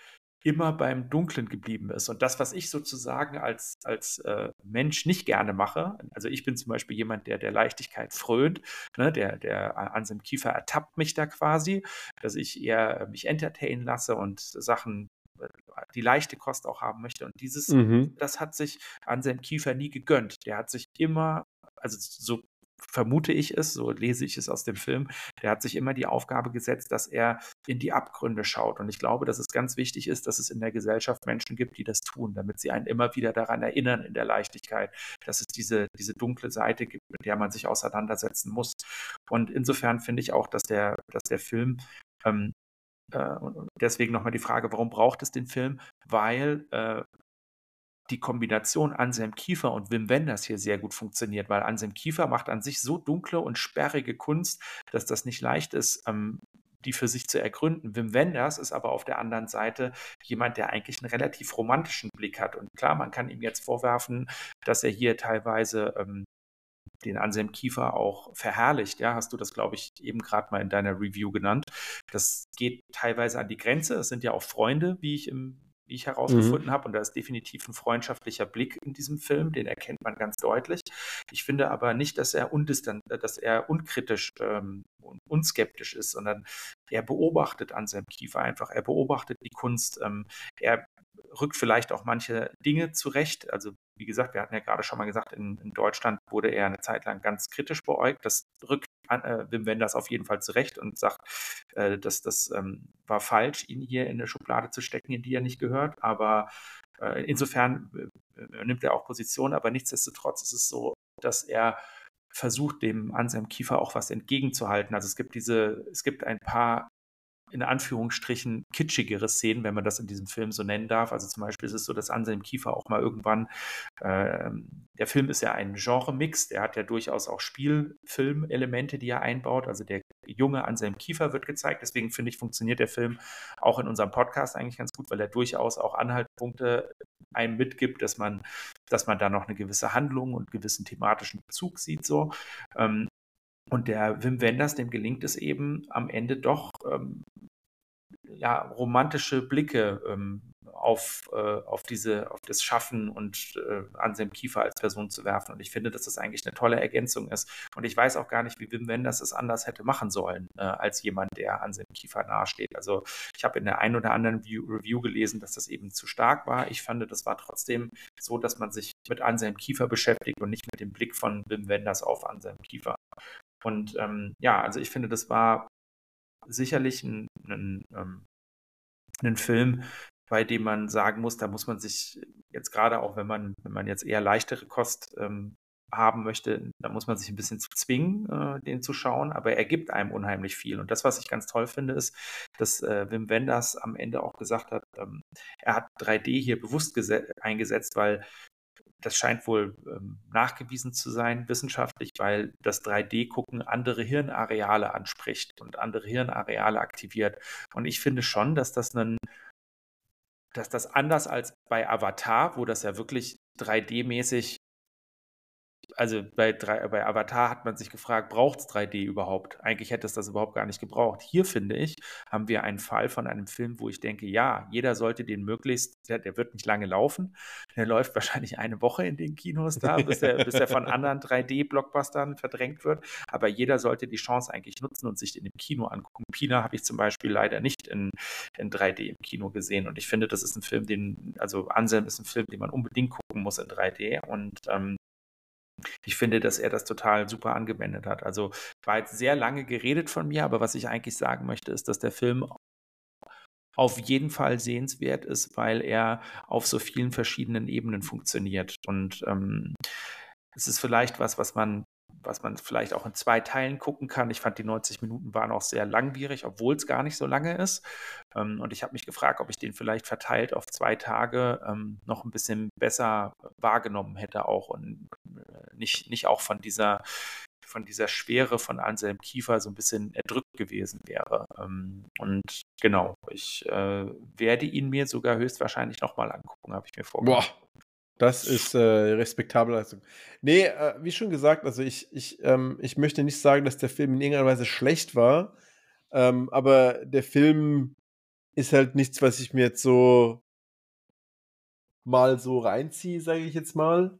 immer beim Dunklen geblieben ist. Und das, was ich sozusagen als, als äh, Mensch nicht gerne mache, also ich bin zum Beispiel jemand, der der Leichtigkeit frönt, ne, der, der an seinem Kiefer ertappt mich da quasi, dass ich eher mich entertainen lasse und Sachen äh, die leichte Kost auch haben möchte. Und dieses, mhm. das hat sich an seinem Kiefer nie gegönnt. Der hat sich immer, also so vermute ich es, so lese ich es aus dem Film, der hat sich immer die Aufgabe gesetzt, dass er in die Abgründe schaut. Und ich glaube, dass es ganz wichtig ist, dass es in der Gesellschaft Menschen gibt, die das tun, damit sie einen immer wieder daran erinnern in der Leichtigkeit, dass es diese, diese dunkle Seite gibt, mit der man sich auseinandersetzen muss. Und insofern finde ich auch, dass der, dass der Film ähm, äh, und deswegen nochmal die Frage, warum braucht es den Film? Weil äh, die Kombination Anselm Kiefer und Wim Wenders hier sehr gut funktioniert, weil Anselm Kiefer macht an sich so dunkle und sperrige Kunst, dass das nicht leicht ist, ähm, die für sich zu ergründen. Wim Wenders ist aber auf der anderen Seite jemand, der eigentlich einen relativ romantischen Blick hat. Und klar, man kann ihm jetzt vorwerfen, dass er hier teilweise ähm, den Anselm Kiefer auch verherrlicht. Ja, hast du das, glaube ich, eben gerade mal in deiner Review genannt. Das geht teilweise an die Grenze. Es sind ja auch Freunde, wie ich im wie ich herausgefunden mhm. habe. Und da ist definitiv ein freundschaftlicher Blick in diesem Film, den erkennt man ganz deutlich. Ich finde aber nicht, dass er undistant, dass er unkritisch ähm, und unskeptisch ist, sondern er beobachtet Anselm Kiefer einfach. Er beobachtet die Kunst. Ähm, er rückt vielleicht auch manche Dinge zurecht. Also wie gesagt, wir hatten ja gerade schon mal gesagt, in, in Deutschland wurde er eine Zeit lang ganz kritisch beäugt. Das rückt an, äh, Wim Wenders auf jeden Fall zurecht und sagt, äh, dass das ähm, war falsch, ihn hier in eine Schublade zu stecken, in die er nicht gehört. Aber äh, insofern äh, nimmt er auch Position, aber nichtsdestotrotz ist es so, dass er versucht, dem Anselm Kiefer auch was entgegenzuhalten. Also es gibt diese, es gibt ein paar in Anführungsstrichen kitschigere Szenen, wenn man das in diesem Film so nennen darf. Also zum Beispiel ist es so, dass Anselm Kiefer auch mal irgendwann, äh, der Film ist ja ein Genre-Mix, der hat ja durchaus auch Spielfilmelemente, die er einbaut. Also der junge Anselm Kiefer wird gezeigt, deswegen finde ich, funktioniert der Film auch in unserem Podcast eigentlich ganz gut, weil er durchaus auch Anhaltspunkte einem mitgibt, dass man, dass man da noch eine gewisse Handlung und gewissen thematischen Bezug sieht. So. Ähm, und der Wim Wenders, dem gelingt es eben am Ende doch, ähm, ja, romantische Blicke ähm, auf, äh, auf, diese, auf das Schaffen und äh, Anselm Kiefer als Person zu werfen. Und ich finde, dass das eigentlich eine tolle Ergänzung ist. Und ich weiß auch gar nicht, wie Wim Wenders es anders hätte machen sollen, äh, als jemand, der Anselm Kiefer nahesteht. Also ich habe in der einen oder anderen View Review gelesen, dass das eben zu stark war. Ich fand, das war trotzdem so, dass man sich mit Anselm Kiefer beschäftigt und nicht mit dem Blick von Wim Wenders auf Anselm Kiefer. Und ähm, ja, also ich finde, das war sicherlich ein, ein, ähm, ein Film, bei dem man sagen muss, da muss man sich jetzt gerade auch, wenn man, wenn man jetzt eher leichtere Kost ähm, haben möchte, da muss man sich ein bisschen zwingen, äh, den zu schauen, aber er gibt einem unheimlich viel. Und das, was ich ganz toll finde, ist, dass äh, Wim Wenders am Ende auch gesagt hat, ähm, er hat 3D hier bewusst eingesetzt, weil das scheint wohl ähm, nachgewiesen zu sein, wissenschaftlich, weil das 3D-Gucken andere Hirnareale anspricht und andere Hirnareale aktiviert. Und ich finde schon, dass das einen, dass das anders als bei Avatar, wo das ja wirklich 3D-mäßig also bei, bei Avatar hat man sich gefragt, braucht es 3D überhaupt? Eigentlich hätte es das überhaupt gar nicht gebraucht. Hier, finde ich, haben wir einen Fall von einem Film, wo ich denke, ja, jeder sollte den möglichst, der, der wird nicht lange laufen. Der läuft wahrscheinlich eine Woche in den Kinos da, bis er, bis von anderen 3D-Blockbustern verdrängt wird. Aber jeder sollte die Chance eigentlich nutzen und sich den im Kino angucken. Pina habe ich zum Beispiel leider nicht in, in 3D im Kino gesehen. Und ich finde, das ist ein Film, den, also Anselm ist ein Film, den man unbedingt gucken muss in 3D. Und ähm, ich finde, dass er das total super angewendet hat. Also war jetzt sehr lange geredet von mir, aber was ich eigentlich sagen möchte, ist, dass der Film auf jeden Fall sehenswert ist, weil er auf so vielen verschiedenen Ebenen funktioniert. Und ähm, es ist vielleicht was, was man was man vielleicht auch in zwei Teilen gucken kann. Ich fand, die 90 Minuten waren auch sehr langwierig, obwohl es gar nicht so lange ist. Ähm, und ich habe mich gefragt, ob ich den vielleicht verteilt auf zwei Tage ähm, noch ein bisschen besser wahrgenommen hätte auch und äh, nicht, nicht auch von dieser von dieser Schwere von Anselm Kiefer so ein bisschen erdrückt gewesen wäre. Ähm, und genau, ich äh, werde ihn mir sogar höchstwahrscheinlich nochmal angucken, habe ich mir vorgenommen. Boah,
das ist äh, respektable Leistung. Nee, äh, wie schon gesagt, also ich, ich, ähm, ich möchte nicht sagen, dass der Film in irgendeiner Weise schlecht war, ähm, aber der Film ist halt nichts, was ich mir jetzt so mal so reinziehe, sage ich jetzt mal.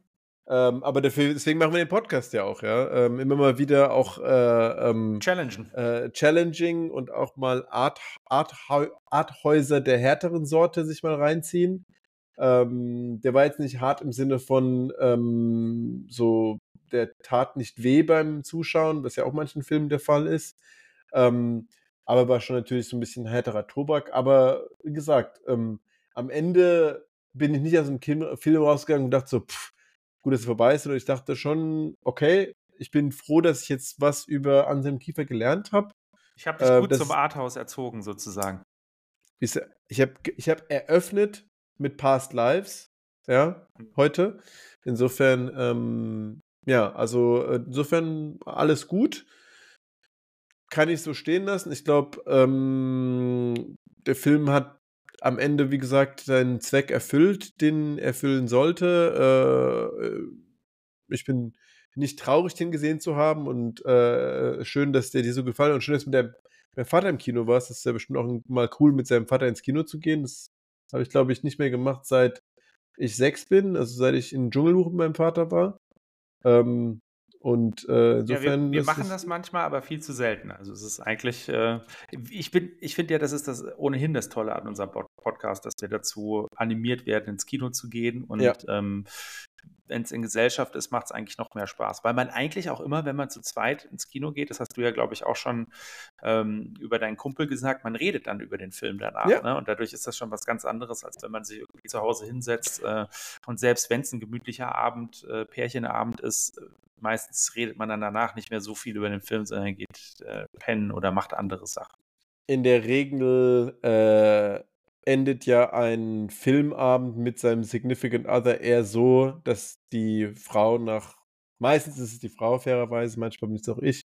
Ähm, aber dafür, deswegen machen wir den Podcast ja auch, ja. Ähm, immer mal wieder auch äh, ähm. Äh, challenging und auch mal Art, Art, Arthäuser der härteren Sorte sich mal reinziehen. Ähm, der war jetzt nicht hart im Sinne von ähm, so, der tat nicht weh beim Zuschauen, was ja auch manchen Filmen der Fall ist. Ähm, aber war schon natürlich so ein bisschen härterer Tobak. Aber wie gesagt, ähm, am Ende bin ich nicht aus dem Film rausgegangen und dachte so, pff, gut, dass es vorbei ist. Und ich dachte schon, okay, ich bin froh, dass ich jetzt was über Anselm Kiefer gelernt habe.
Ich habe dich äh, gut zum Arthouse erzogen, sozusagen.
Ich habe ich hab eröffnet mit Past Lives. ja, heute. Insofern, ähm, ja, also äh, insofern alles gut. Kann ich so stehen lassen. Ich glaube, ähm, der Film hat am Ende, wie gesagt, seinen Zweck erfüllt, den er erfüllen sollte. Äh, ich bin nicht traurig, den gesehen zu haben und äh, schön, dass der dir so gefallen hat und schön, dass du mit deinem, deinem Vater im Kino warst. Das ist ja bestimmt auch mal cool, mit seinem Vater ins Kino zu gehen. Das habe ich, glaube ich, nicht mehr gemacht, seit ich sechs bin, also seit ich in Dschungelbuch mit meinem Vater war. Ähm, und äh, insofern.
Ja, wir, wir machen das manchmal, aber viel zu selten. Also es ist eigentlich, äh, ich bin, ich finde ja, das ist das ohnehin das Tolle an unserem Podcast, dass wir dazu animiert werden, ins Kino zu gehen und ja. ähm, wenn es in Gesellschaft ist, macht es eigentlich noch mehr Spaß. Weil man eigentlich auch immer, wenn man zu zweit ins Kino geht, das hast du ja, glaube ich, auch schon ähm, über deinen Kumpel gesagt, man redet dann über den Film danach. Ja. Ne? Und dadurch ist das schon was ganz anderes, als wenn man sich irgendwie zu Hause hinsetzt. Äh, und selbst wenn es ein gemütlicher Abend, äh, Pärchenabend ist, meistens redet man dann danach nicht mehr so viel über den Film, sondern geht äh, pennen oder macht andere Sachen.
In der Regel äh, endet ja ein Filmabend mit seinem Significant Other eher so, dass die Frau nach, meistens ist es die Frau fairerweise, manchmal bin es auch ich,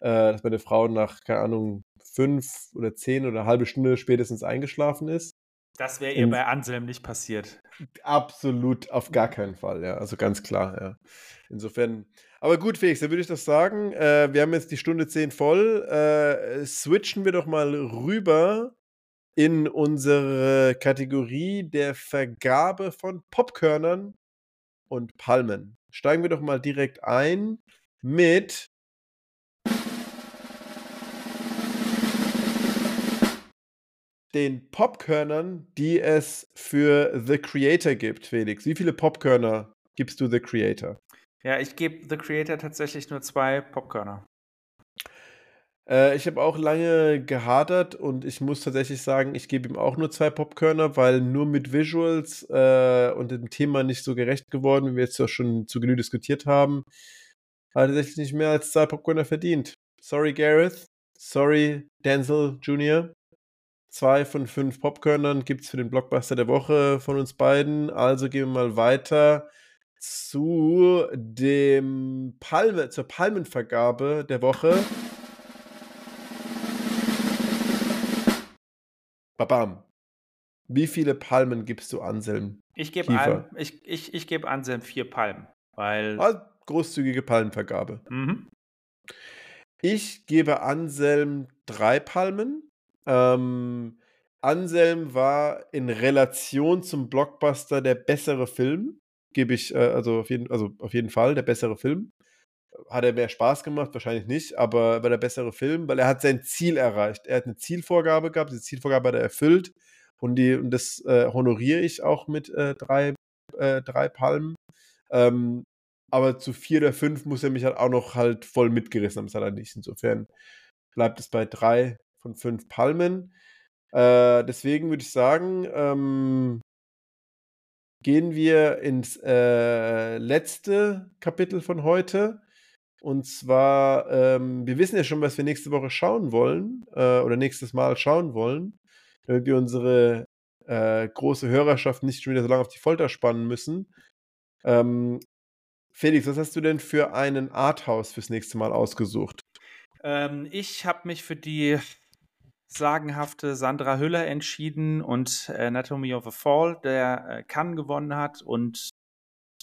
äh, dass meine Frau nach, keine Ahnung, fünf oder zehn oder eine halbe Stunde spätestens eingeschlafen ist.
Das wäre ihr bei Anselm nicht passiert.
Absolut, auf gar keinen Fall, ja. Also ganz klar, ja. Insofern. Aber gut, Felix, dann würde ich das sagen. Äh, wir haben jetzt die Stunde zehn voll. Äh, switchen wir doch mal rüber in unsere Kategorie der Vergabe von Popkörnern und Palmen. Steigen wir doch mal direkt ein mit den Popkörnern, die es für The Creator gibt, Felix. Wie viele Popkörner gibst du The Creator?
Ja, ich gebe The Creator tatsächlich nur zwei Popkörner.
Äh, ich habe auch lange gehadert und ich muss tatsächlich sagen, ich gebe ihm auch nur zwei Popkörner, weil nur mit Visuals äh, und dem Thema nicht so gerecht geworden, wie wir jetzt ja schon zu Genüge diskutiert haben, hat tatsächlich nicht mehr als zwei Popkörner verdient. Sorry, Gareth. Sorry, Denzel Jr. Zwei von fünf Popkörnern gibt es für den Blockbuster der Woche von uns beiden. Also gehen wir mal weiter zu dem Palme, zur Palmenvergabe der Woche. Babam. Wie viele Palmen gibst du Anselm?
Ich gebe ich, ich, ich geb Anselm vier Palmen, weil. Ah,
großzügige Palmenvergabe. Mhm. Ich gebe Anselm drei Palmen. Ähm, Anselm war in Relation zum Blockbuster der bessere Film. Gebe ich, äh, also, auf jeden, also auf jeden Fall der bessere Film. Hat er mehr Spaß gemacht? Wahrscheinlich nicht, aber war der bessere Film, weil er hat sein Ziel erreicht. Er hat eine Zielvorgabe gehabt, diese Zielvorgabe hat er erfüllt und, die, und das äh, honoriere ich auch mit äh, drei, äh, drei Palmen. Ähm, aber zu vier oder fünf muss er mich halt auch noch halt voll mitgerissen haben, das hat er nicht. Insofern bleibt es bei drei von fünf Palmen. Äh, deswegen würde ich sagen, ähm, gehen wir ins äh, letzte Kapitel von heute. Und zwar, ähm, wir wissen ja schon, was wir nächste Woche schauen wollen äh, oder nächstes Mal schauen wollen, damit wir unsere äh, große Hörerschaft nicht schon wieder so lange auf die Folter spannen müssen. Ähm, Felix, was hast du denn für einen Arthouse fürs nächste Mal ausgesucht?
Ähm, ich habe mich für die sagenhafte Sandra Hüller entschieden und Anatomy of a Fall, der äh, Cannes gewonnen hat und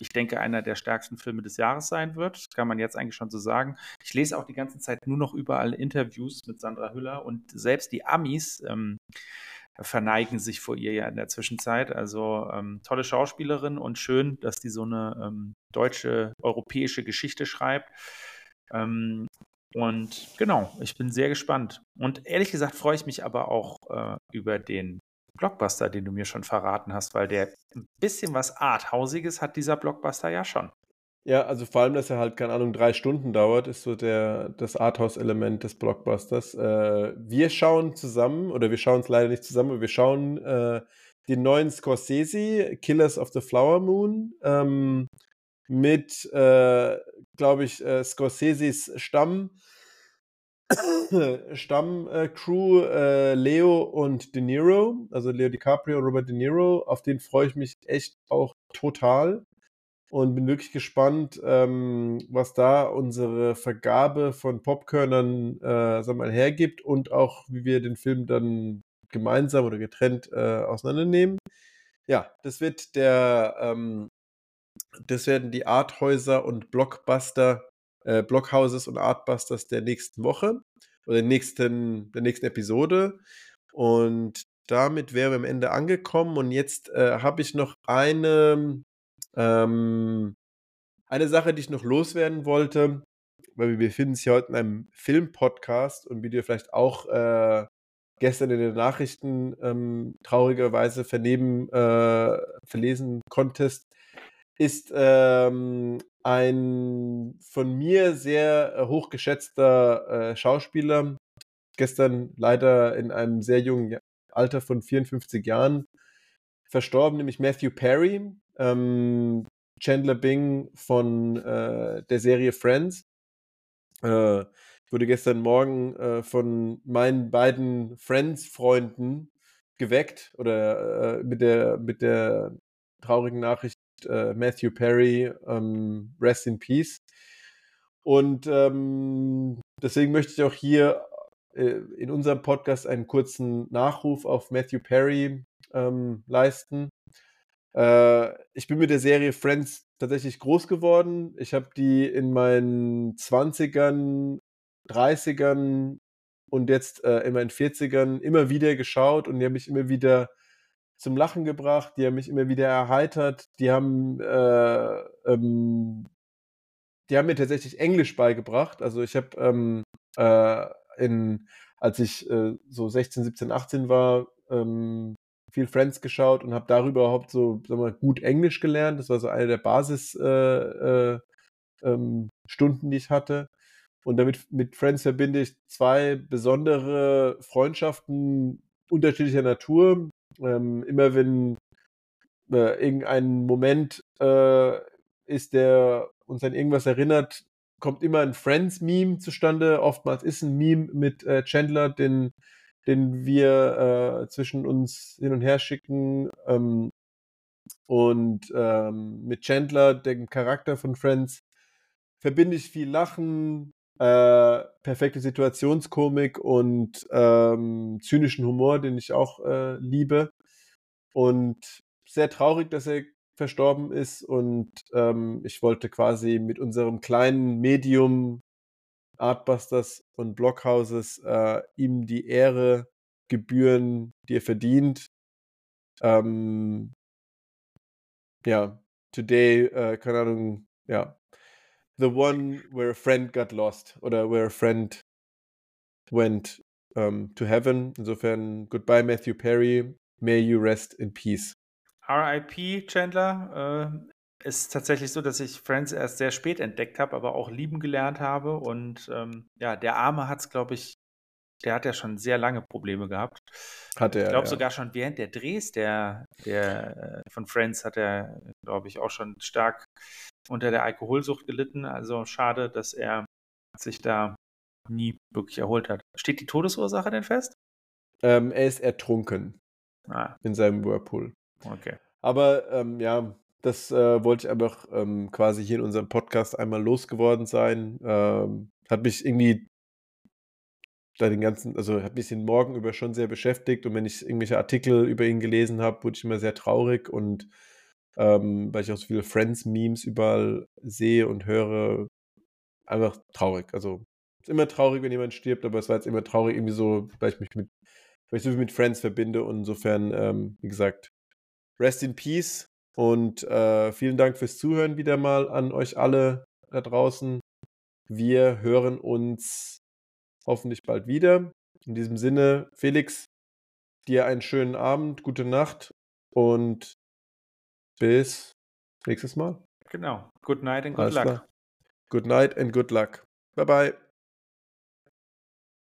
ich denke, einer der stärksten Filme des Jahres sein wird. Kann man jetzt eigentlich schon so sagen. Ich lese auch die ganze Zeit nur noch überall Interviews mit Sandra Hüller und selbst die Amis ähm, verneigen sich vor ihr ja in der Zwischenzeit. Also ähm, tolle Schauspielerin und schön, dass die so eine ähm, deutsche, europäische Geschichte schreibt. Ähm, und genau, ich bin sehr gespannt. Und ehrlich gesagt freue ich mich aber auch äh, über den Blockbuster, den du mir schon verraten hast, weil der ein bisschen was Arthausiges hat dieser Blockbuster ja schon.
Ja, also vor allem, dass er halt, keine Ahnung, drei Stunden dauert, ist so der, das Arthouse-Element des Blockbusters. Äh, wir schauen zusammen, oder wir schauen es leider nicht zusammen, aber wir schauen äh, den neuen Scorsese, Killers of the Flower Moon, ähm, mit, äh, glaube ich, äh, Scorseses Stamm Stammcrew äh, Leo und De Niro, also Leo DiCaprio und Robert De Niro. Auf den freue ich mich echt auch total und bin wirklich gespannt, ähm, was da unsere Vergabe von Popkörnern äh, sag mal, hergibt und auch, wie wir den Film dann gemeinsam oder getrennt äh, auseinandernehmen. Ja, das wird der, ähm, das werden die Arthäuser und Blockbuster, äh, Blockhouses und Artbusters der nächsten Woche oder der nächsten, der nächsten Episode. Und damit wären wir am Ende angekommen. Und jetzt äh, habe ich noch eine, ähm, eine Sache, die ich noch loswerden wollte, weil wir befinden uns ja heute in einem Filmpodcast und wie du vielleicht auch äh, gestern in den Nachrichten ähm, traurigerweise vernehmen, äh, verlesen konntest, ist ähm, ein von mir sehr äh, hochgeschätzter äh, Schauspieler, gestern leider in einem sehr jungen Alter von 54 Jahren verstorben, nämlich Matthew Perry, ähm, Chandler Bing von äh, der Serie Friends. Äh, wurde gestern Morgen äh, von meinen beiden Friends-Freunden geweckt oder äh, mit, der, mit der traurigen Nachricht, äh, Matthew Perry, ähm, Rest in Peace. Und ähm, deswegen möchte ich auch hier äh, in unserem Podcast einen kurzen Nachruf auf Matthew Perry ähm, leisten. Äh, ich bin mit der Serie Friends tatsächlich groß geworden. Ich habe die in meinen 20ern 30ern und jetzt äh, in meinen 40ern immer wieder geschaut und die haben mich immer wieder zum Lachen gebracht, die haben mich immer wieder erheitert, die haben, äh, ähm, die haben mir tatsächlich Englisch beigebracht. Also ich habe ähm, äh, als ich äh, so 16, 17, 18 war, ähm, viel Friends geschaut und habe darüber überhaupt so, sagen wir, gut Englisch gelernt. Das war so eine der Basisstunden, äh, äh, ähm, die ich hatte. Und damit mit Friends verbinde ich zwei besondere Freundschaften unterschiedlicher Natur. Ähm, immer wenn äh, irgendein Moment äh, ist, der uns an irgendwas erinnert, kommt immer ein Friends-Meme zustande. Oftmals ist ein Meme mit äh, Chandler, den, den wir äh, zwischen uns hin und her schicken. Ähm, und ähm, mit Chandler, dem Charakter von Friends, verbinde ich viel Lachen, äh, perfekte Situationskomik und ähm, zynischen Humor, den ich auch äh, liebe. Und sehr traurig, dass er verstorben ist. Und ähm, ich wollte quasi mit unserem kleinen Medium Artbusters und Blockhouses äh, ihm die Ehre gebühren, die er verdient. Ähm, ja, today, äh, keine Ahnung, ja, the one where a friend got lost oder where a friend went um, to heaven. Insofern, goodbye, Matthew Perry. May you rest in peace.
RIP, Chandler. Äh, ist tatsächlich so, dass ich Friends erst sehr spät entdeckt habe, aber auch lieben gelernt habe. Und ähm, ja, der Arme hat es, glaube ich, der hat ja schon sehr lange Probleme gehabt.
Hat er.
Ich glaube
ja.
sogar schon während der Drehs der, der äh, von Friends hat er, glaube ich, auch schon stark unter der Alkoholsucht gelitten. Also schade, dass er sich da nie wirklich erholt hat. Steht die Todesursache denn fest?
Ähm, er ist ertrunken
Ah,
in seinem Whirlpool.
okay.
Aber ähm, ja, das äh, wollte ich einfach ähm, quasi hier in unserem Podcast einmal losgeworden sein. Ähm, hat mich irgendwie da den ganzen, also hat mich den Morgen über schon sehr beschäftigt und wenn ich irgendwelche Artikel über ihn gelesen habe, wurde ich immer sehr traurig und ähm, weil ich auch so viele Friends-Memes überall sehe und höre, einfach traurig. Also es ist immer traurig, wenn jemand stirbt, aber es war jetzt immer traurig, irgendwie so, weil ich mich mit, weil ich so viel mit Friends verbinde und insofern, ähm, wie gesagt, rest in peace und äh, vielen Dank fürs Zuhören wieder mal an euch alle da draußen. Wir hören uns hoffentlich bald wieder. In diesem Sinne, Felix, dir einen schönen Abend, gute Nacht und bis nächstes Mal.
Genau. Good night and good
Alles
luck.
klar. Good night and good luck. Bye bye.